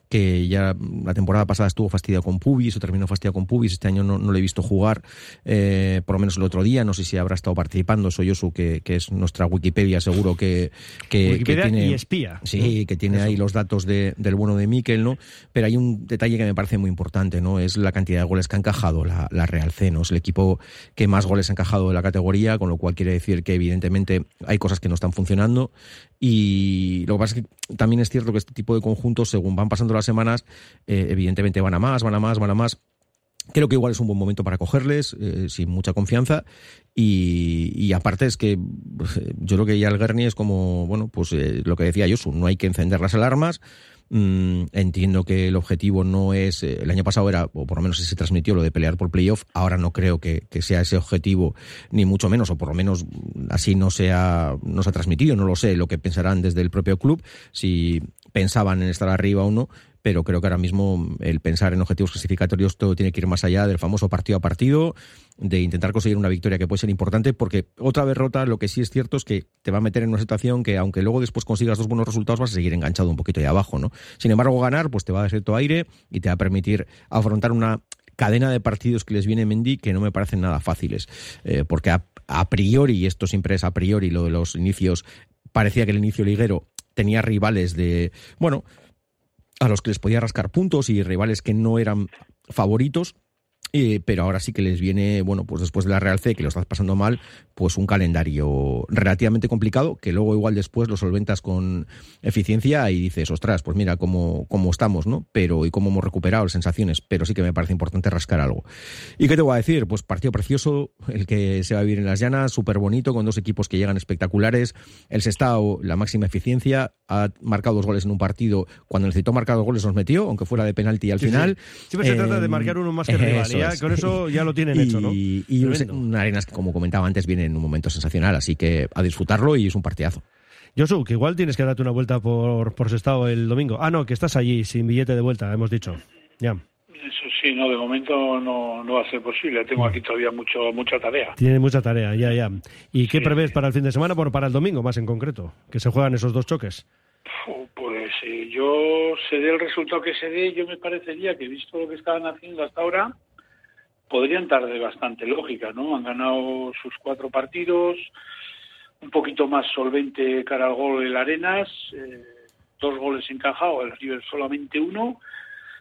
que ya la temporada pasada estuvo fastidiado con Pubis o terminó fastidiado con Pubis, este año no, no le he visto jugar, eh, por lo menos el otro día, no sé si habrá estado participando, soy Yosu, que, que es nuestra Wikipedia, seguro que, que, Wikipedia que tiene... y espía. Sí, que tiene Eso. ahí los datos de, del bueno de Miquel, ¿no? Pero hay un detalle que me parece muy importante, ¿no? Es la cantidad de goles que ha encajado la, la Real C, ¿no? Es el equipo que más goles ha encajado de la categoría, con lo cual quiere decir que evidentemente hay cosas que no están funcionando y lo que pasa es que también es cierto que este tipo de conjuntos, según van pasando las semanas, eh, evidentemente van a más, van a más, van a más. Creo que igual es un buen momento para cogerles, eh, sin mucha confianza. Y, y, aparte es que yo creo que ya el Guerni es como, bueno, pues eh, lo que decía Josu, no hay que encender las alarmas. Mm, entiendo que el objetivo no es, eh, el año pasado era, o por lo menos se transmitió lo de pelear por playoff, ahora no creo que, que, sea ese objetivo, ni mucho menos, o por lo menos así no, sea, no se ha transmitido, no lo sé lo que pensarán desde el propio club, si pensaban en estar arriba o no, pero creo que ahora mismo el pensar en objetivos clasificatorios todo tiene que ir más allá del famoso partido a partido, de intentar conseguir una victoria que puede ser importante, porque otra derrota lo que sí es cierto es que te va a meter en una situación que aunque luego después consigas dos buenos resultados vas a seguir enganchado un poquito ahí abajo, ¿no? Sin embargo, ganar pues te va a dar cierto aire y te va a permitir afrontar una cadena de partidos que les viene Mendy que no me parecen nada fáciles, eh, porque a, a priori, y esto siempre es a priori lo de los inicios, parecía que el inicio liguero tenía rivales de, bueno, a los que les podía rascar puntos y rivales que no eran favoritos. Eh, pero ahora sí que les viene, bueno, pues después de la Real C, que lo estás pasando mal, pues un calendario relativamente complicado, que luego igual después lo solventas con eficiencia y dices, ostras, pues mira cómo, cómo estamos, ¿no? Pero y cómo hemos recuperado sensaciones, pero sí que me parece importante rascar algo. ¿Y qué te voy a decir? Pues partido precioso, el que se va a vivir en las llanas, súper bonito, con dos equipos que llegan espectaculares. El Sestao, la máxima eficiencia, ha marcado dos goles en un partido. Cuando necesitó marcar dos goles nos metió, aunque fuera de penalti al Sí, final. sí. Siempre se trata de marcar uno más que rival, y ya es. con eso ya lo tienen hecho, ¿no? Y, y un, Arenas que, como comentaba antes, viene en un momento sensacional, así que a disfrutarlo y es un partidazo. Josu, que igual tienes que darte una vuelta por, por Sestao el domingo. Ah, no, que estás allí sin billete de vuelta, hemos dicho. Ya. Eso sí, no, de momento no, no va a ser posible. Tengo aquí todavía mucho mucha tarea. Tiene mucha tarea, ya, ya. ¿Y qué prevés para el fin de semana? Bueno, para el domingo más en concreto, que se juegan esos dos choques. Pues eh, yo se dé el resultado que se dé, yo me parecería que visto lo que estaban haciendo hasta ahora, podrían dar de bastante lógica, ¿no? Han ganado sus cuatro partidos, un poquito más solvente cara al gol el Arenas, eh, dos goles encajados, el River solamente uno,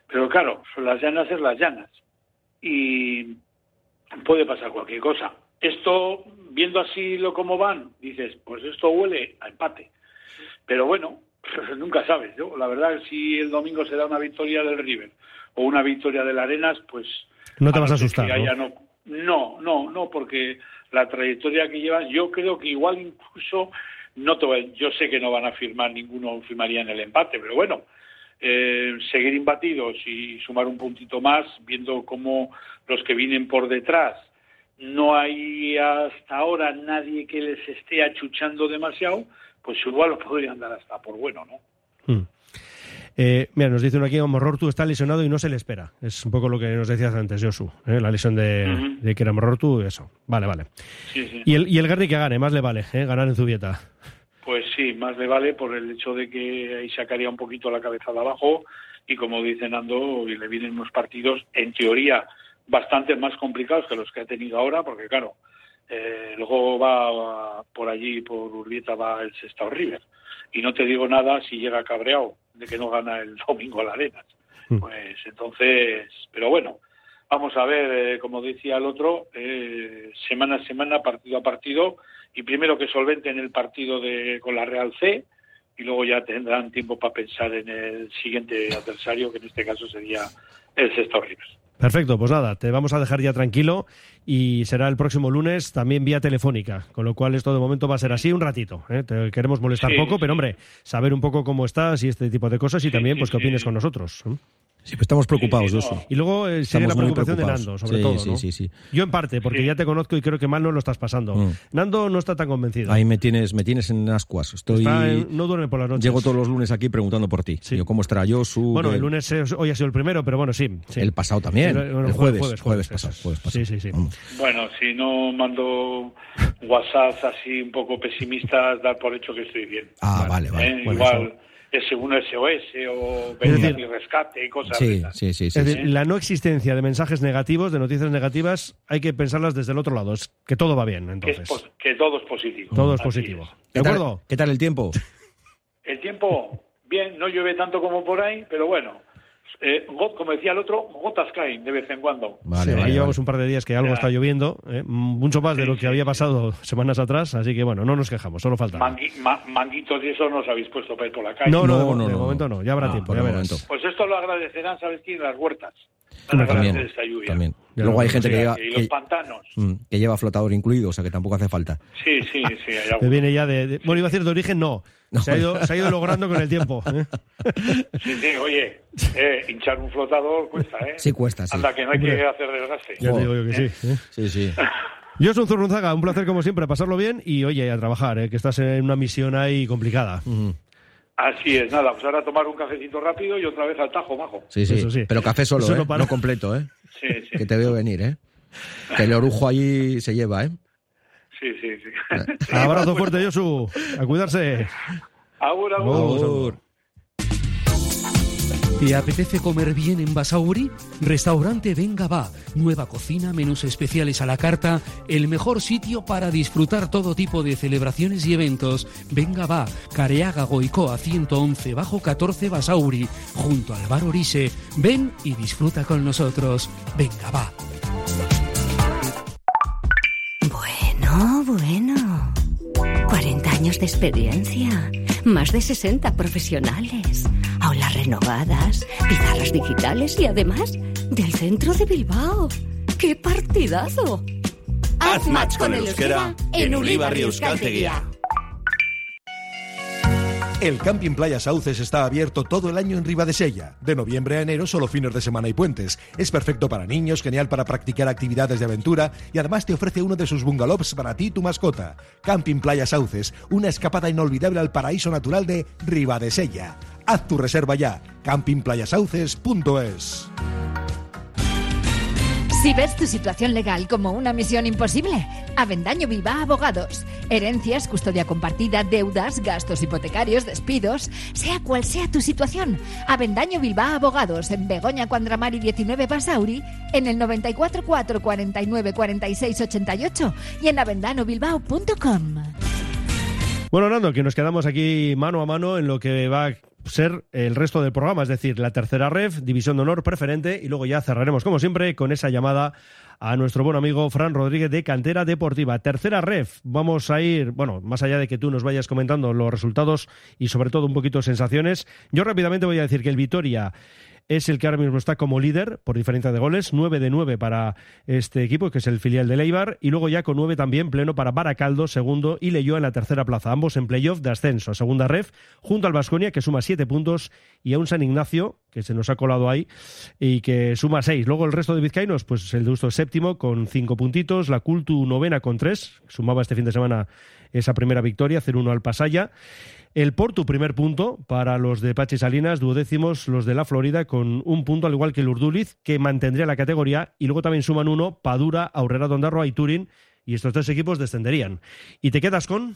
pero claro, son las llanas es las llanas. Y puede pasar cualquier cosa. Esto, viendo así lo como van, dices, pues esto huele a empate. Pero bueno, *laughs* nunca sabes. Yo, la verdad, si el domingo se da una victoria del River o una victoria del Arenas, pues No te a vas a asustar, ¿no? no, no, no, porque la trayectoria que llevan, yo creo que igual incluso no te yo sé que no van a firmar ninguno firmaría en el empate, pero bueno, eh, seguir imbatidos y sumar un puntito más, viendo cómo los que vienen por detrás no hay hasta ahora nadie que les esté achuchando demasiado, pues igual lo podrían dar hasta por bueno, ¿no? Hmm. Eh, mira, nos dice uno aquí, Morrortu está lesionado y no se le espera. Es un poco lo que nos decías antes, Josu. ¿eh? La lesión de, de que era Morrortu, eso. Vale, vale. Sí, sí. Y el, y el Garni que gane, más le vale, ¿eh? ganar en Zubieta. Pues sí, más le vale por el hecho de que ahí sacaría un poquito la cabeza de abajo y como dice Nando, le vienen unos partidos en teoría bastante más complicados que los que ha tenido ahora, porque claro, eh, luego va por allí, por Urbieta, va el Sestao River. Y no te digo nada si llega cabreado de que no gana el *laughs* domingo la Arenas. Mm. Pues entonces, pero bueno, vamos a ver, eh, como decía el otro, eh, semana a semana, partido a partido, y primero que solventen el partido de, con la Real C, y luego ya tendrán tiempo para pensar en el siguiente adversario, que en este caso sería el Sexto River. Perfecto, pues nada, te vamos a dejar ya tranquilo y será el próximo lunes también vía telefónica, con lo cual esto de momento va a ser así un ratito. ¿eh? Te queremos molestar Sí, poco, pero hombre, saber un poco cómo estás y este tipo de cosas y Sí, también pues qué sí. opines con nosotros. ¿eh? Sí, pues estamos preocupados, Sí, sí, Josu. no. Y luego eh, sigue la preocupación de. Nando, sobre Sí, todo. sí, ¿no? sí, sí. Yo en parte, porque Sí. ya te conozco y creo que mal no lo estás pasando. Mm. Nando no está tan convencido. Ahí me tienes, me tienes en ascuas. Estoy, en- no duerme por las noches. llego todos los lunes aquí preguntando por ti. Sí. Digo, ¿Cómo estará Josu? Bueno, ¿Qué- el lunes eh, hoy ha sido el primero, pero bueno, sí. sí. El pasado también. El- bueno, el jueves, jueves, jueves, pasado. eso es. jueves pasado. Sí, sí, sí. Vamos. Bueno, si no mando WhatsApp así un poco pesimistas, dar por hecho que estoy bien. Ah, vale, vale. ¿eh? bueno, Igual es según SOS o decir- mi rescate y cosas de Sí, sí, sí, sí. Es sí. decir, la no existencia de mensajes negativos, de noticias negativas, hay que pensarlas desde el otro lado. Es que todo va bien, Que, es entonces. que todo es positivo. Todo es Así positivo. es. ¿De ¿Qué tal- acuerdo? ¿Qué tal el tiempo? El tiempo, bien, no llueve tanto como por ahí, pero bueno. Eh, got- como decía el otro, gotas caen de vez en cuando. Vale, Sí, vale, llevamos un par de días que algo Ya. está lloviendo, ¿eh? mucho más de Sí, lo que sí, había sí. pasado *laughs* semanas atrás, así que bueno, no nos quejamos, solo falta. Mangui- ma- manguitos y eso no os habéis puesto para ir por la calle. No, no, de, No, mo- no, de no. momento no, ya habrá No, tiempo, ya verás. momento. Pues esto lo agradecerán, ¿sabes quién? Las huertas. Hombre, agradecer También, esta lluvia. también. Luego hay gente O que lleva, y los que, pantanos. mm, que lleva flotador incluido, o sea que tampoco hace falta. Sí, sí, sí. hay *laughs* Que viene ya de, de- Bueno, iba a decir de origen, no. Se, ha ido, se ha ido logrando con el tiempo. ¿eh? Sí, sí, oye, eh, hinchar un flotador cuesta, ¿eh? Sí, cuesta, sí. Anda, que no hay Hombre. que hacer desgaste. Ya te digo yo que sí. ¿eh? Sí, sí. Yo soy un Zurrunzaga, un placer como siempre, pasarlo bien y oye, a trabajar, ¿eh? que estás en una misión ahí complicada. Así es, nada, pues ahora tomar un cafecito rápido y otra vez al tajo, majo. Sí, sí. Eso sí. Pero café solo, Eso ¿eh? no completo, ¿eh? Sí, sí, Que te veo venir, ¿eh? Que el orujo allí se lleva, ¿eh? Sí, sí. sí. *laughs* Abrazo fuerte, Josu. A cuidarse. Agur, agur. Agur. Agur. ¿Te apetece comer bien en Basauri? Restaurante Venga Va. Nueva cocina, menús especiales a la carta. El mejor sitio para disfrutar todo tipo de celebraciones y eventos. Venga Va. Careaga Goicoa 111 bajo 14 Basauri. Junto al bar Orise. Ven y disfruta con nosotros. Venga Va. De experiencia, más de 60 profesionales, aulas renovadas, pizarras digitales y además del centro de Bilbao. ¡Qué partidazo! Haz match con el euskera en Ulibarri Euskalteguía. El Camping Playa Sauces está abierto todo el año en Ribadesella. De noviembre a enero, solo fines de semana y puentes. Es perfecto para niños, genial para practicar actividades de aventura y además te ofrece uno de sus bungalows para ti y tu mascota. Camping Playa Sauces, una escapada inolvidable al paraíso natural de Ribadesella. Haz tu reserva ya. campingplayasauces.es. Si ves tu situación legal como una misión imposible, Avendaño Bilbao Abogados. Herencias, custodia compartida, deudas, gastos hipotecarios, despidos, sea cual sea tu situación. Avendaño Bilbao Abogados en Begoña Cuandramari 19 Basauri, en el 944 49 46 88 y en avendanobilbao.com. Bueno, Nando, que nos quedamos aquí mano a mano en lo que va ser el resto del programa, es decir, la tercera ref, división de honor preferente, y luego ya cerraremos, como siempre, con esa llamada a nuestro buen amigo Fran Rodríguez de Cantera Deportiva. Tercera ref, vamos a ir, bueno, más allá de que tú nos vayas comentando los resultados y sobre todo un poquito sensaciones, yo rápidamente voy a decir que el Vitoria es el que ahora mismo está como líder por diferencia de goles, 9 de 9 para este equipo, que es el filial de Leibar, y luego ya con 9 también pleno para Baracaldo, segundo, y Leyó en la tercera plaza, ambos en playoff de ascenso, segunda ref, junto al Vasconia, que suma 7 puntos, y a un San Ignacio, que se nos ha colado ahí, y que suma 6. Luego el resto de vizcaínos, pues el Deusto séptimo con 5 puntitos, la Cultu novena con 3, sumaba este fin de semana esa primera victoria, 0-1 al Pasaya. El Porto, primer punto para los de Pachi Salinas, duodécimos los de la Florida con un punto, al igual que el Urduliz, que mantendría la categoría, y luego también suman uno Padura, Aurrera Dondarroa y Turín, y estos tres equipos descenderían. ¿Y te quedas con?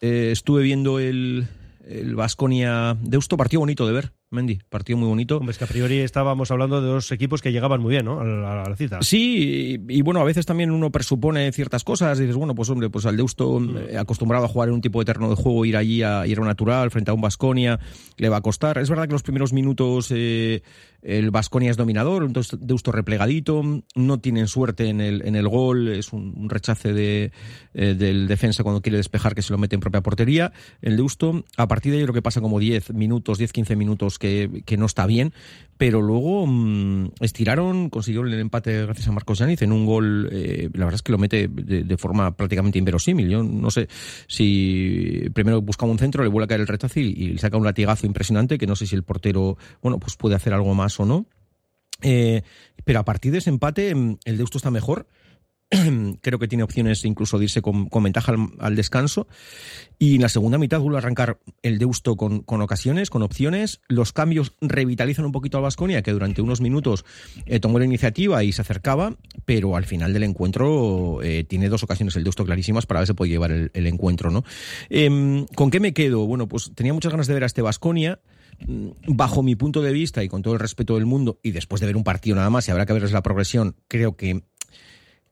Eh, estuve viendo el, el Vasconia Deusto, partido bonito de ver. Mendy, partido muy bonito. Hombre, es que a priori estábamos hablando de dos equipos que llegaban muy bien, ¿no? A la, a la cita. Sí, y, y, bueno, a veces también uno presupone ciertas cosas. Y dices, bueno, pues hombre, pues al Deusto, eh, acostumbrado a jugar en un tipo de terreno de juego, ir allí a ir a natural frente a un Vasconia, le va a costar. Es verdad que los primeros minutos eh, el Vasconia es dominador, un Deusto replegadito, no tienen suerte en el, en el gol, es un, un rechace de, eh, del defensa cuando quiere despejar que se lo mete en propia portería. El Deusto, a partir de ahí, creo que pasa como 10 minutos, 10-15 minutos que, no está bien, pero luego mmm, estiraron, consiguieron el empate gracias a Marcos Yaniz en un gol, eh, la verdad es que lo mete de, forma prácticamente inverosímil. Yo no sé si primero busca un centro, le vuelve a caer el rechazo y, y saca un latigazo impresionante que no sé si el portero, bueno, pues puede hacer algo más o no. Eh, pero a partir de ese empate, el Deusto está mejor. *clears throat* Creo que tiene opciones incluso de irse con, con ventaja al, al, descanso. Y en la segunda mitad vuelve a arrancar el Deusto con, ocasiones, con opciones. Los cambios revitalizan un poquito a Vasconia, que durante unos minutos eh, tomó la iniciativa y se acercaba, pero al final del encuentro eh, tiene dos ocasiones el Deusto clarísimas para ver si puede llevar el, encuentro. ¿no? Eh, ¿Con qué me quedo? Bueno, pues tenía muchas ganas de ver a este Vasconia bajo mi punto de vista y con todo el respeto del mundo, y después de ver un partido nada más, y habrá que verles la progresión, creo que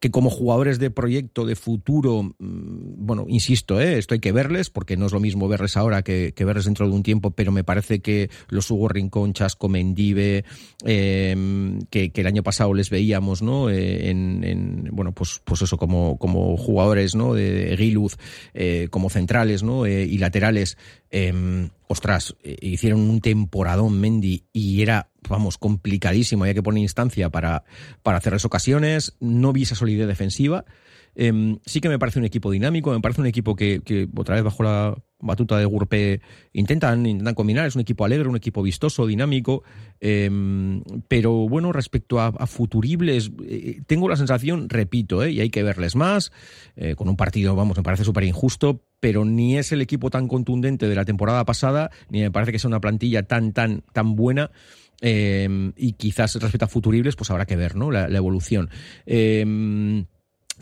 que como jugadores de proyecto, de futuro, bueno, insisto, ¿eh? esto hay que verles, porque no es lo mismo verles ahora que, verles dentro de un tiempo, pero me parece que los Hugo Rincón, Chasco, Mendive, eh, que, que, el año pasado les veíamos, ¿no? Eh, en, en, bueno, pues, pues eso, como, como jugadores, ¿no? De Giluz, eh, como centrales, ¿no? y laterales, ostras, hicieron un temporadón Mendy y era, vamos, complicadísimo, había que poner instancia para, para hacerles ocasiones, no vi esa solidez defensiva. Eh, sí que me parece un equipo dinámico, me parece un equipo que, otra vez bajo la batuta de Gurpe intentan, intentan combinar, es un equipo alegre, un equipo vistoso, dinámico, eh, pero bueno, respecto a, a futuribles, eh, tengo la sensación, repito, eh, y hay que verles más, eh, con un partido, vamos, me parece súper injusto, pero ni es el equipo tan contundente de la temporada pasada, ni me parece que sea una plantilla tan, tan, tan buena. Eh, y quizás respecto a futuribles, pues habrá que ver, ¿no? La, evolución. Eh,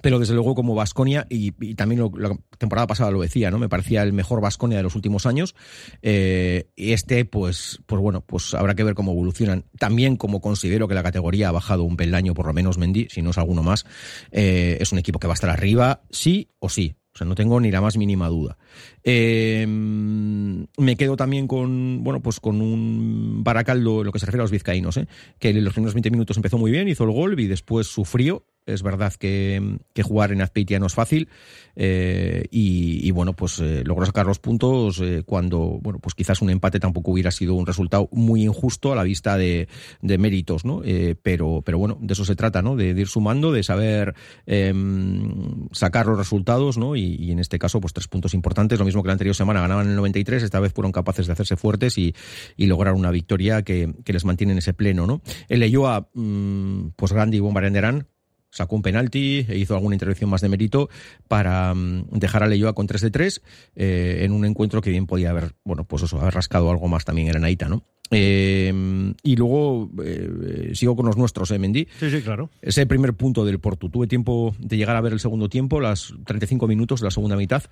pero desde luego como Vasconia, y, también la temporada pasada lo decía, ¿no? Me parecía el mejor Vasconia de los últimos años. Eh, este, pues, pues bueno, pues habrá que ver cómo evolucionan. También como considero que la categoría ha bajado un peldaño, por lo menos Mendy, si no es alguno más, eh, es un equipo que va a estar arriba, sí o sí. O sea, no tengo ni la más mínima duda. Eh, me quedo también con, bueno, pues con un Baracaldo, lo que se refiere a los vizcaínos, ¿eh? que en los primeros 20 minutos empezó muy bien, hizo el gol y después sufrió Es verdad que, jugar en Azpeitia no es fácil eh, y, bueno, pues eh, logró sacar los puntos eh, cuando, bueno, pues quizás un empate tampoco hubiera sido un resultado muy injusto a la vista de, méritos, ¿no? pero, pero bueno, de eso se trata, ¿no? De, ir sumando, de saber em, sacar los resultados, ¿no? Y, en este caso, pues tres puntos importantes, lo mismo que la anterior semana ganaban en el 93, esta vez fueron capaces de hacerse fuertes y, lograr una victoria que, les mantiene en ese pleno, ¿no? El Leyoa, mm, pues grande y bombardearán sacó un penalti e hizo alguna intervención más de mérito para mm, dejar a Leyoa con 3 de 3 eh, en un encuentro que bien podía haber, bueno, pues eso, haber rascado algo más también en Naita, ¿no? Eh, y luego eh, sigo con los nuestros, ¿eh, Mendy? Sí, sí, claro. Ese primer punto del Porto. Tuve tiempo de llegar a ver el segundo tiempo, las 35 minutos de la segunda mitad,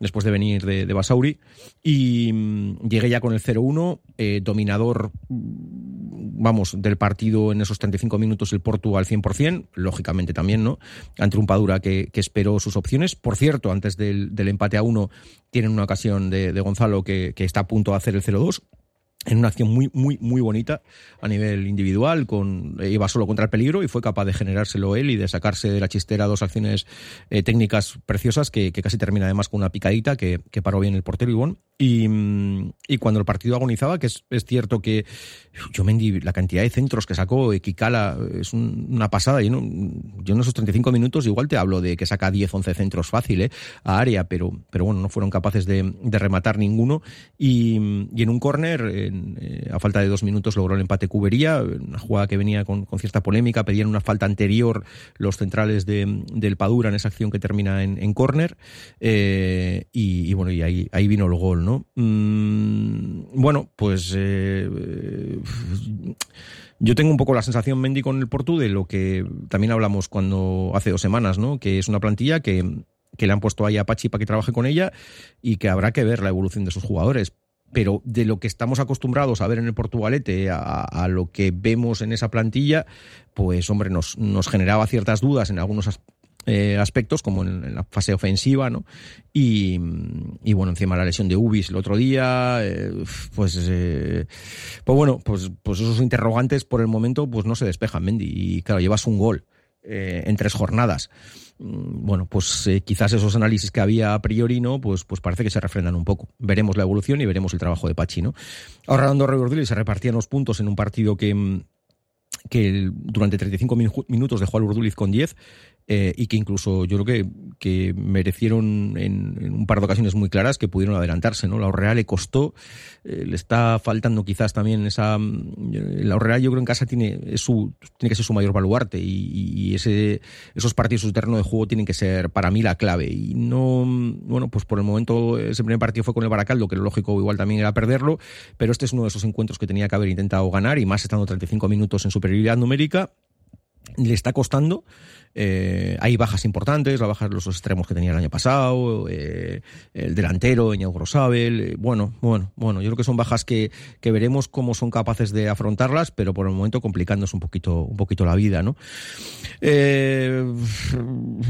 después de venir de, Basauri. Y mm, llegué ya con el 0-1, eh, dominador, mm, vamos, del partido en esos 35 minutos el Porto al 100%, lógicamente también, ¿no? Ante un Padura que, esperó sus opciones. Por cierto, antes del, empate a uno, tienen una ocasión de, Gonzalo que, que está a punto de hacer el 0-2 en una acción muy, muy, muy bonita a nivel individual, con, eh, iba solo contra el peligro y fue capaz de generárselo él y de sacarse de la chistera dos acciones eh, técnicas preciosas que, casi termina además con una picadita que, paró bien el portero Ivón. Y, mm, y cuando el partido agonizaba, que es, cierto que yo Mendy, la cantidad de centros que sacó, Kikala, es una pasada. Yo, en esos 35 minutos igual te hablo de que saca 10, 11 centros fácil ¿eh? a área, pero, pero bueno, no fueron capaces de, rematar ninguno. Y, y en un córner eh, a falta de dos minutos logró el empate Cubería, una jugada que venía con, cierta polémica, pedían una falta anterior los centrales de, del Padura en esa acción que termina en, córner, eh, y, bueno, y ahí, ahí vino el gol, ¿no? Mm, bueno, pues... Eh, yo tengo un poco la sensación, Mendy, con el Portu de lo que también hablamos cuando hace dos semanas, ¿no? Que es una plantilla que, que le han puesto ahí a Pachi para que trabaje con ella y que habrá que ver la evolución de sus jugadores pero de lo que estamos acostumbrados a ver en el Portugalete a, lo que vemos en esa plantilla, pues hombre, nos, nos generaba ciertas dudas en algunos eh, aspectos, como en, la fase ofensiva, ¿no? Y, bueno, encima la lesión de Ubis el otro día, eh, pues, eh, pues bueno, pues, pues esos interrogantes por el momento pues no se despejan, Mendy, y claro, llevas un gol en tres jornadas. Mm, bueno, pues eh, quizás esos análisis que había a priori, ¿no? Pues, pues parece que se refrendan un poco. Veremos la evolución y veremos el trabajo de Pachi, ¿no? Ahora Andorra y se repartían los puntos en un partido que, mm, que durante 35 minutos dejó al Urduliz con 10 eh, y que incluso yo creo que, que merecieron en, un par de ocasiones muy claras que pudieron adelantarse, ¿no? La Orrea le costó, eh, le está faltando quizás también esa... Mm, la Orrea yo creo en casa tiene, su, tiene que ser su mayor baluarte y, ese, esos partidos su terreno de juego tienen que ser para mí la clave y no, bueno, pues por el momento ese primer partido fue con el Baracaldo, que lo lógico igual también era perderlo, pero este es uno de esos encuentros que tenía que haber intentado ganar y más estando 35 minutos en superioridad numérica, le está costando eh, hay bajas importantes, la baja de los extremos que tenía el año pasado, eh, el delantero, Eñau Grosabel. Eh, bueno, bueno, bueno, yo creo que son bajas que, que, veremos cómo son capaces de afrontarlas, pero por el momento complicándose un poquito, un poquito la vida, ¿no?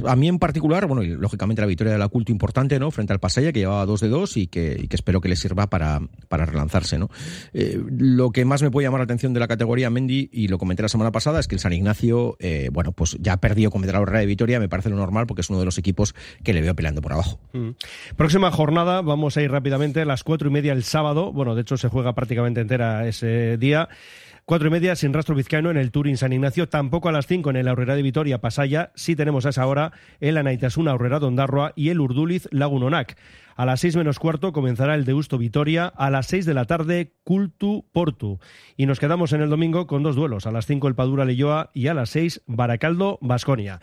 a mí en particular, bueno, y lógicamente la victoria de la culto importante, ¿no? Frente al Pasaya, que llevaba 2 de 2 y que, que espero que le sirva para, para relanzarse, ¿no? lo que más me puede llamar la atención de la categoría Mendy, y lo comenté la semana pasada, es que el San Ignacio, bueno, pues ya perdió cometer la Horrera de Vitoria, me parece lo normal porque es uno de los equipos que le veo peleando por abajo. Mm. Próxima jornada, vamos a ir rápidamente, a las cuatro y media el sábado, bueno, de hecho se juega prácticamente entera ese día. Cuatro y media sin rastro vizcaíno en el Turín San Ignacio, tampoco a las cinco en el Aurrera de Vitoria Pasaya, sí tenemos a esa hora el Anaitasuna Aurrera Dondarroa y el Urduliz Lagunonac. A las seis menos cuarto comenzará el Deusto Vitoria, a las seis de la tarde Cultu Portu. Y nos quedamos en el domingo con dos duelos, a las cinco el Padura Leyoa y a las seis Baracaldo Basconia.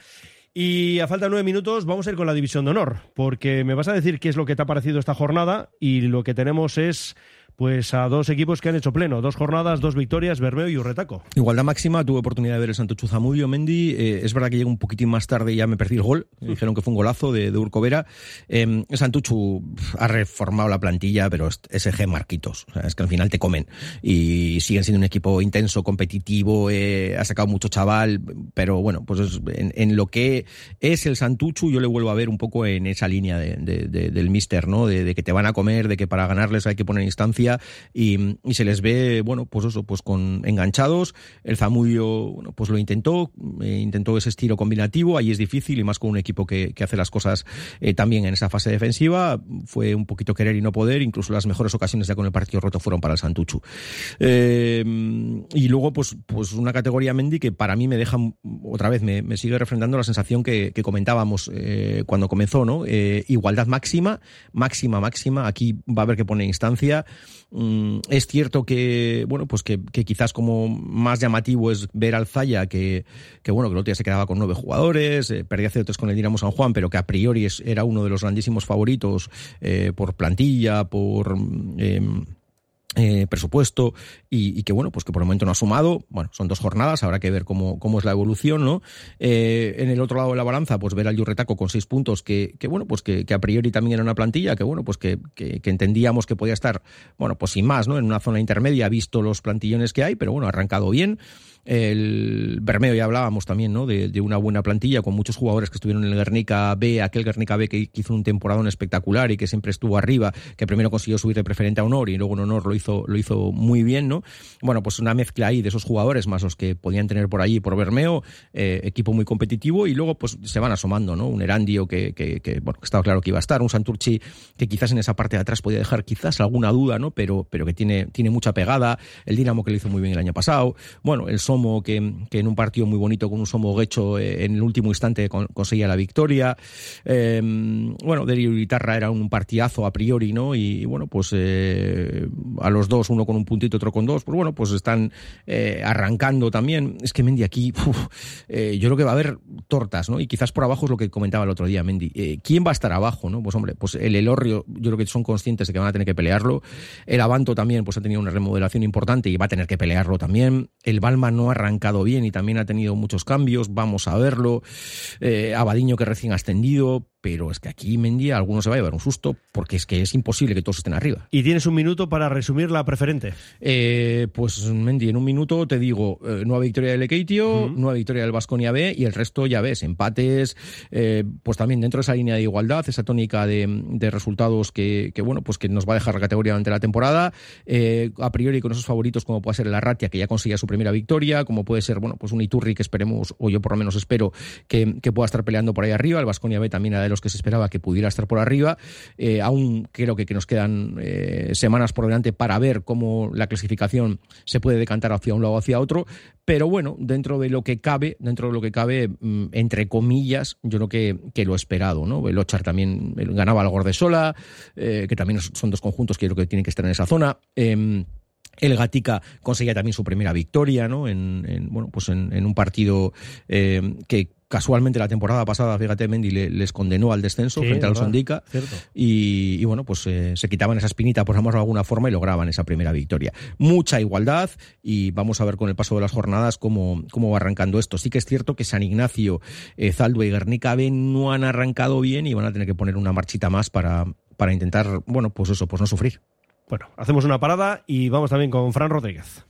Y a falta de nueve minutos vamos a ir con la división de honor, porque me vas a decir qué es lo que te ha parecido esta jornada y lo que tenemos es pues a dos equipos que han hecho pleno, dos jornadas, dos victorias, Bermeo y Urretaco. Igualdad máxima, tuve oportunidad de ver el Santo Chuzamudio, Mendy, eh, es verdad que llega un poquitín más tarde y ya me perdí el gol, dijeron que fue un golazo de, de Urcovera. Eh, Santuchu ha reformado la plantilla, pero es SG Marquitos, es que al final te comen. Y siguen siendo un equipo intenso, competitivo, eh, ha sacado mucho chaval, pero bueno, pues en, lo que es el Santuchu yo le vuelvo a ver un poco en esa línea del mister, ¿no? De, de que te van a comer, de que para ganarles hay que poner instancia Zaya y, se les ve, bueno, pues eso, pues con enganchados. El Zamudio, bueno, pues lo intentó, eh, intentó ese estilo combinativo, ahí es difícil y más con un equipo que, hace las cosas eh, también en esa fase defensiva. Fue un poquito querer y no poder, incluso las mejores ocasiones ya con el partido roto fueron para el Santuchu. Eh, y luego, pues, pues una categoría Mendy que para mí me deja, otra vez, me, sigue refrendando la sensación que, comentábamos cuando comenzó, ¿no? igualdad máxima, máxima, máxima. Aquí va a haber que poner instancia. Mm, es cierto que, bueno, pues que, quizás como más llamativo es ver al Zaya, que, que bueno, que el otro día se quedaba con nueve jugadores, eh, perdía ciertos con el Dinamo San Juan, pero que a priori era uno de los grandísimos favoritos eh, por plantilla, por... Eh, eh, presupuesto y, que bueno pues que por el momento no ha sumado. Bueno son dos jornadas habrá que ver cómo, cómo es la evolución no eh, en el otro lado de la balanza pues ver al Yurretaco con seis puntos que, que bueno pues que, a priori también era una plantilla que bueno pues que, que, entendíamos que podía estar bueno pues sin más no en una zona intermedia visto los plantillones que hay pero bueno ha arrancado bien. El Bermeo ya hablábamos también, ¿no? De, una buena plantilla con muchos jugadores que estuvieron en el Guernica B, aquel Guernica B que, hizo un temporadón espectacular y que siempre estuvo arriba, que primero consiguió subir de preferente a honor y luego en honor lo hizo, lo hizo muy bien, ¿no? Bueno, pues una mezcla ahí de esos jugadores más los que podían tener por allí por Bermeo, eh, equipo muy competitivo y luego pues se van asomando, ¿no? Un Erandio que, que, bueno, que estaba claro que iba a estar, un Santurchi que quizás en esa parte de atrás podía dejar quizás alguna duda, ¿no? Pero, pero que tiene, tiene mucha pegada, el Dinamo que lo hizo muy bien el año pasado, bueno, el Somo que, en un partido muy bonito con un Somo Guecho eh, en el último instante conseguía la victoria. Em, bueno, Derio Guitarra era un partidazo a priori, ¿no? Y, bueno, pues eh, los dos, uno con un puntito, otro con dos, pues bueno, pues están eh, arrancando también. Es que Mendy aquí, yo creo que va a haber tortas, ¿no? Y quizás por abajo es lo que comentaba el otro día, Mendy. ¿Quién va a estar abajo, no? Pues hombre, pues el Elorrio, yo creo que son conscientes de que van a tener que pelearlo. El Avanto también, pues ha tenido una remodelación importante y va a tener que pelearlo también. El Balma no ha arrancado bien y también ha tenido muchos cambios, vamos a verlo. Eh, Abadiño que recién ascendido, pero es que aquí Mendy algunos se va a llevar un susto porque es que es imposible que todos estén arriba. Y tienes un minuto para resumir la preferente. Eh, pues Mendy, en un minuto te digo, eh, nueva victoria del Ekeitio, nueva victoria del Vasconia B y el resto ya ves, empates, eh, pues también dentro de esa línea de igualdad, esa tónica de, resultados que, bueno, pues que nos va a dejar la categoría durante la temporada, a priori con esos favoritos como puede ser la Ratia, que ya conseguía su primera victoria, como puede ser, bueno, pues un Iturri que esperemos, o yo por lo menos espero, que, pueda estar peleando por ahí arriba, el Vasconia B también a los que se esperaba que pudiera estar por arriba. Eh, aún creo que, nos quedan eh, semanas por delante para ver cómo la clasificación se puede decantar hacia un lado o hacia otro. Pero bueno, dentro de lo que cabe, dentro de lo que cabe, mm, entre comillas, yo creo que, que lo esperado, ¿no? El Ochar también ganaba al Gordesola, eh, que también son dos conjuntos que creo que tienen que estar en esa zona. Em, el Gatica conseguía también su primera victoria, ¿no? En, bueno, pues en, un partido que Casualmente la temporada pasada, fíjate, Mendy les condenó al descenso frente al Sondica y, y, bueno, pues eh, se quitaban esa espinita, por llamarlo de alguna forma, y lograban esa primera victoria. Mucha igualdad y vamos a ver con el paso de las jornadas cómo, cómo va arrancando esto. Sí que es cierto que San Ignacio, eh, y Guernica B no han arrancado bien y van a tener que poner una marchita más para, para intentar, bueno, pues eso, pues no sufrir. Bueno, hacemos una parada y vamos también con Fran Rodríguez.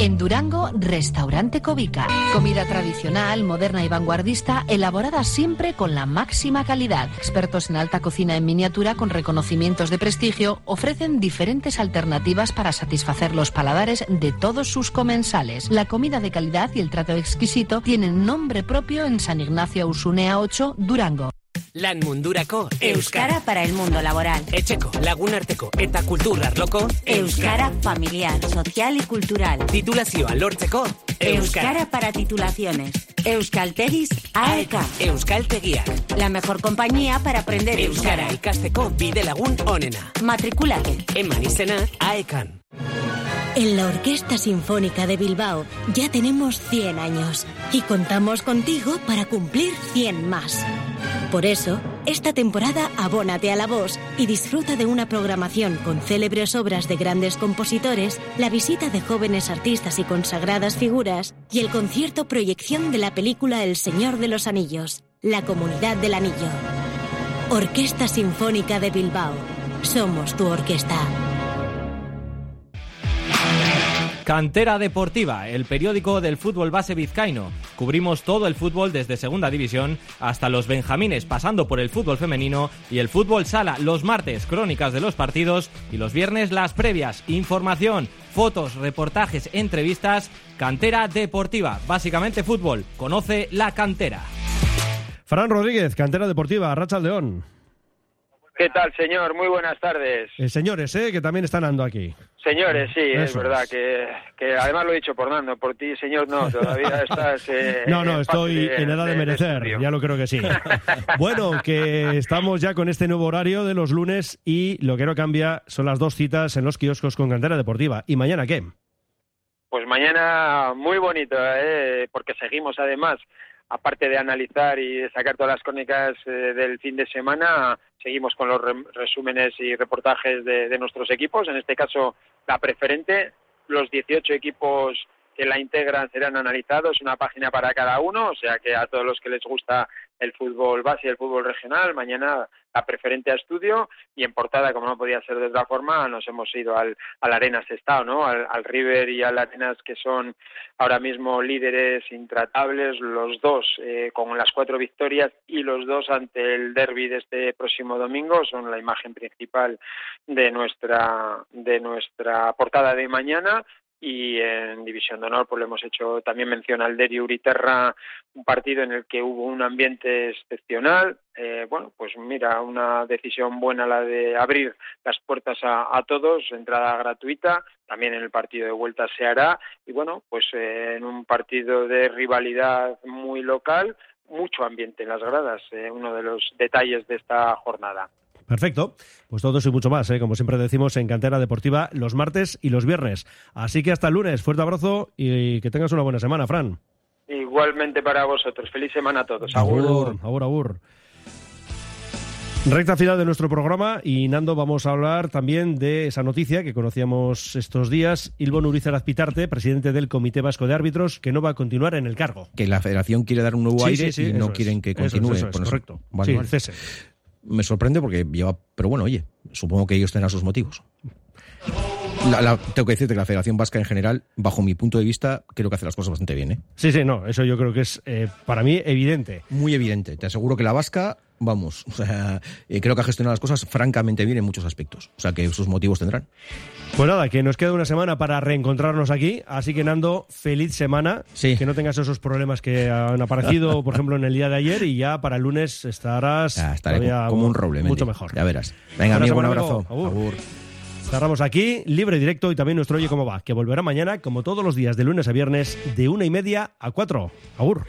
En Durango, Restaurante Cobica. Comida tradicional, moderna y vanguardista, elaborada siempre con la máxima calidad. Expertos en alta cocina en miniatura con reconocimientos de prestigio ofrecen diferentes alternativas para satisfacer los paladares de todos sus comensales. La comida de calidad y el trato exquisito tienen nombre propio en San Ignacio Usunea 8, Durango. Lan mundurako Euskara para el mundo laboral. Etxeko, lagunarteko eta kultur arloko Euskara familiar, social y cultural. Titulazioa lortzeko Euskara para titulaciones. Euskaltegis AEK. Euskaltegiak. La mejor compañía para aprender Euskara. Euskara ikasteko bide lagun onena. Matriculate. Eman izena AEKan. En la Orquesta Sinfónica de Bilbao ya tenemos 100 años y contamos contigo para cumplir 100 más. Por eso, esta temporada abónate a la voz y disfruta de una programación con célebres obras de grandes compositores, la visita de jóvenes artistas y consagradas figuras y el concierto proyección de la película El Señor de los Anillos, La Comunidad del Anillo. Orquesta Sinfónica de Bilbao. Somos tu orquesta. Cantera Deportiva, el periódico del fútbol base vizcaíno. Cubrimos todo el fútbol desde Segunda División hasta los Benjamines, pasando por el fútbol femenino y el fútbol sala. Los martes, crónicas de los partidos y los viernes, las previas. Información, fotos, reportajes, entrevistas. Cantera Deportiva, básicamente fútbol. Conoce la cantera. Fran Rodríguez, Cantera Deportiva, Racha León. ¿Qué tal, señor? Muy buenas tardes. Eh, señores, eh, que también están ando aquí. Señores, sí, es verdad que, que además lo he dicho por Nando, por ti, señor, no, todavía *laughs* estás... eh, No, no, estoy en edad de merecer, estudio. ya lo creo que sí. *laughs* Bueno, que estamos ya con este nuevo horario de los lunes y lo que no cambia son las dos citas en los kioscos con Cantera Deportiva. ¿Y mañana qué? Pues mañana muy bonito, ¿eh? porque seguimos además, aparte de analizar y de sacar todas las crónicas eh, del fin de semana, seguimos con los re- resúmenes y reportajes de, de nuestros equipos, en este caso la preferente, los 18 equipos que la integran serán analizados, una página para cada uno, o sea que a todos los que les gusta el fútbol base y el fútbol regional, mañana la preferente a estudio y en portada, como no podía ser de otra forma, nos hemos ido al, al Arenas Estado, ¿no? Al, al River y al Arenas que son ahora mismo líderes intratables, los dos eh, con las cuatro victorias y los dos ante el derby de este próximo domingo son la imagen principal de nuestra de nuestra portada de mañana y en División de Honor pues le hemos hecho. También mención al Deri Uriterra, un partido en el que hubo un ambiente excepcional. Eh, bueno, pues mira, una decisión buena la de abrir las puertas a, a todos, entrada gratuita, también en el partido de vuelta se hará. Y bueno, pues eh, en un partido de rivalidad muy local, mucho ambiente en las gradas, eh, uno de los detalles de esta jornada. Perfecto. Pues todo eso y mucho más, ¿eh? como siempre decimos en Cantera Deportiva los martes y los viernes. Así que hasta el lunes. Fuerte abrazo y que tengas una buena semana, Fran. Igualmente para vosotros. Feliz semana a todos. Agur, agur, agur. Recta final de nuestro programa y Nando vamos a hablar también de esa noticia que conocíamos estos días. Ilbon Urizar Azpitarte, presidente del Comité Vasco de Árbitros, que no va a continuar en el cargo. Que la federación quiere dar un nuevo Sí, aire sí, sí, y no quieren es. que Eso es, continúe. eso es, correcto. Vale, cese. Me sorprende porque lleva. Pero bueno, oye, supongo que ellos tendrán sus motivos. La- la- tengo que decirte que la Federación Vasca en general, bajo mi punto de vista, creo que hace las cosas bastante bien. ¿eh? Sí, sí, no, eso yo creo que es eh, para mí evidente. Muy evidente. Te aseguro que la Vasca, vamos, o sea, eh, creo que ha gestionado las cosas francamente bien en muchos aspectos. O sea, que sus motivos tendrán. Pues nada, que nos queda una semana para reencontrarnos aquí, así que Nando, feliz semana, que no tengas esos problemas que han aparecido, por ejemplo, en el día de ayer y ya para el lunes estarás Estaré como un roble. mucho mejor. Ya verás. Venga, amigo, un abrazo. amigo. Agur. Cerramos aquí, libre directo y también nuestro Oye Cómo Va, que volverá mañana, como todos los días, de lunes a viernes, de una y media a cuatro. Agur.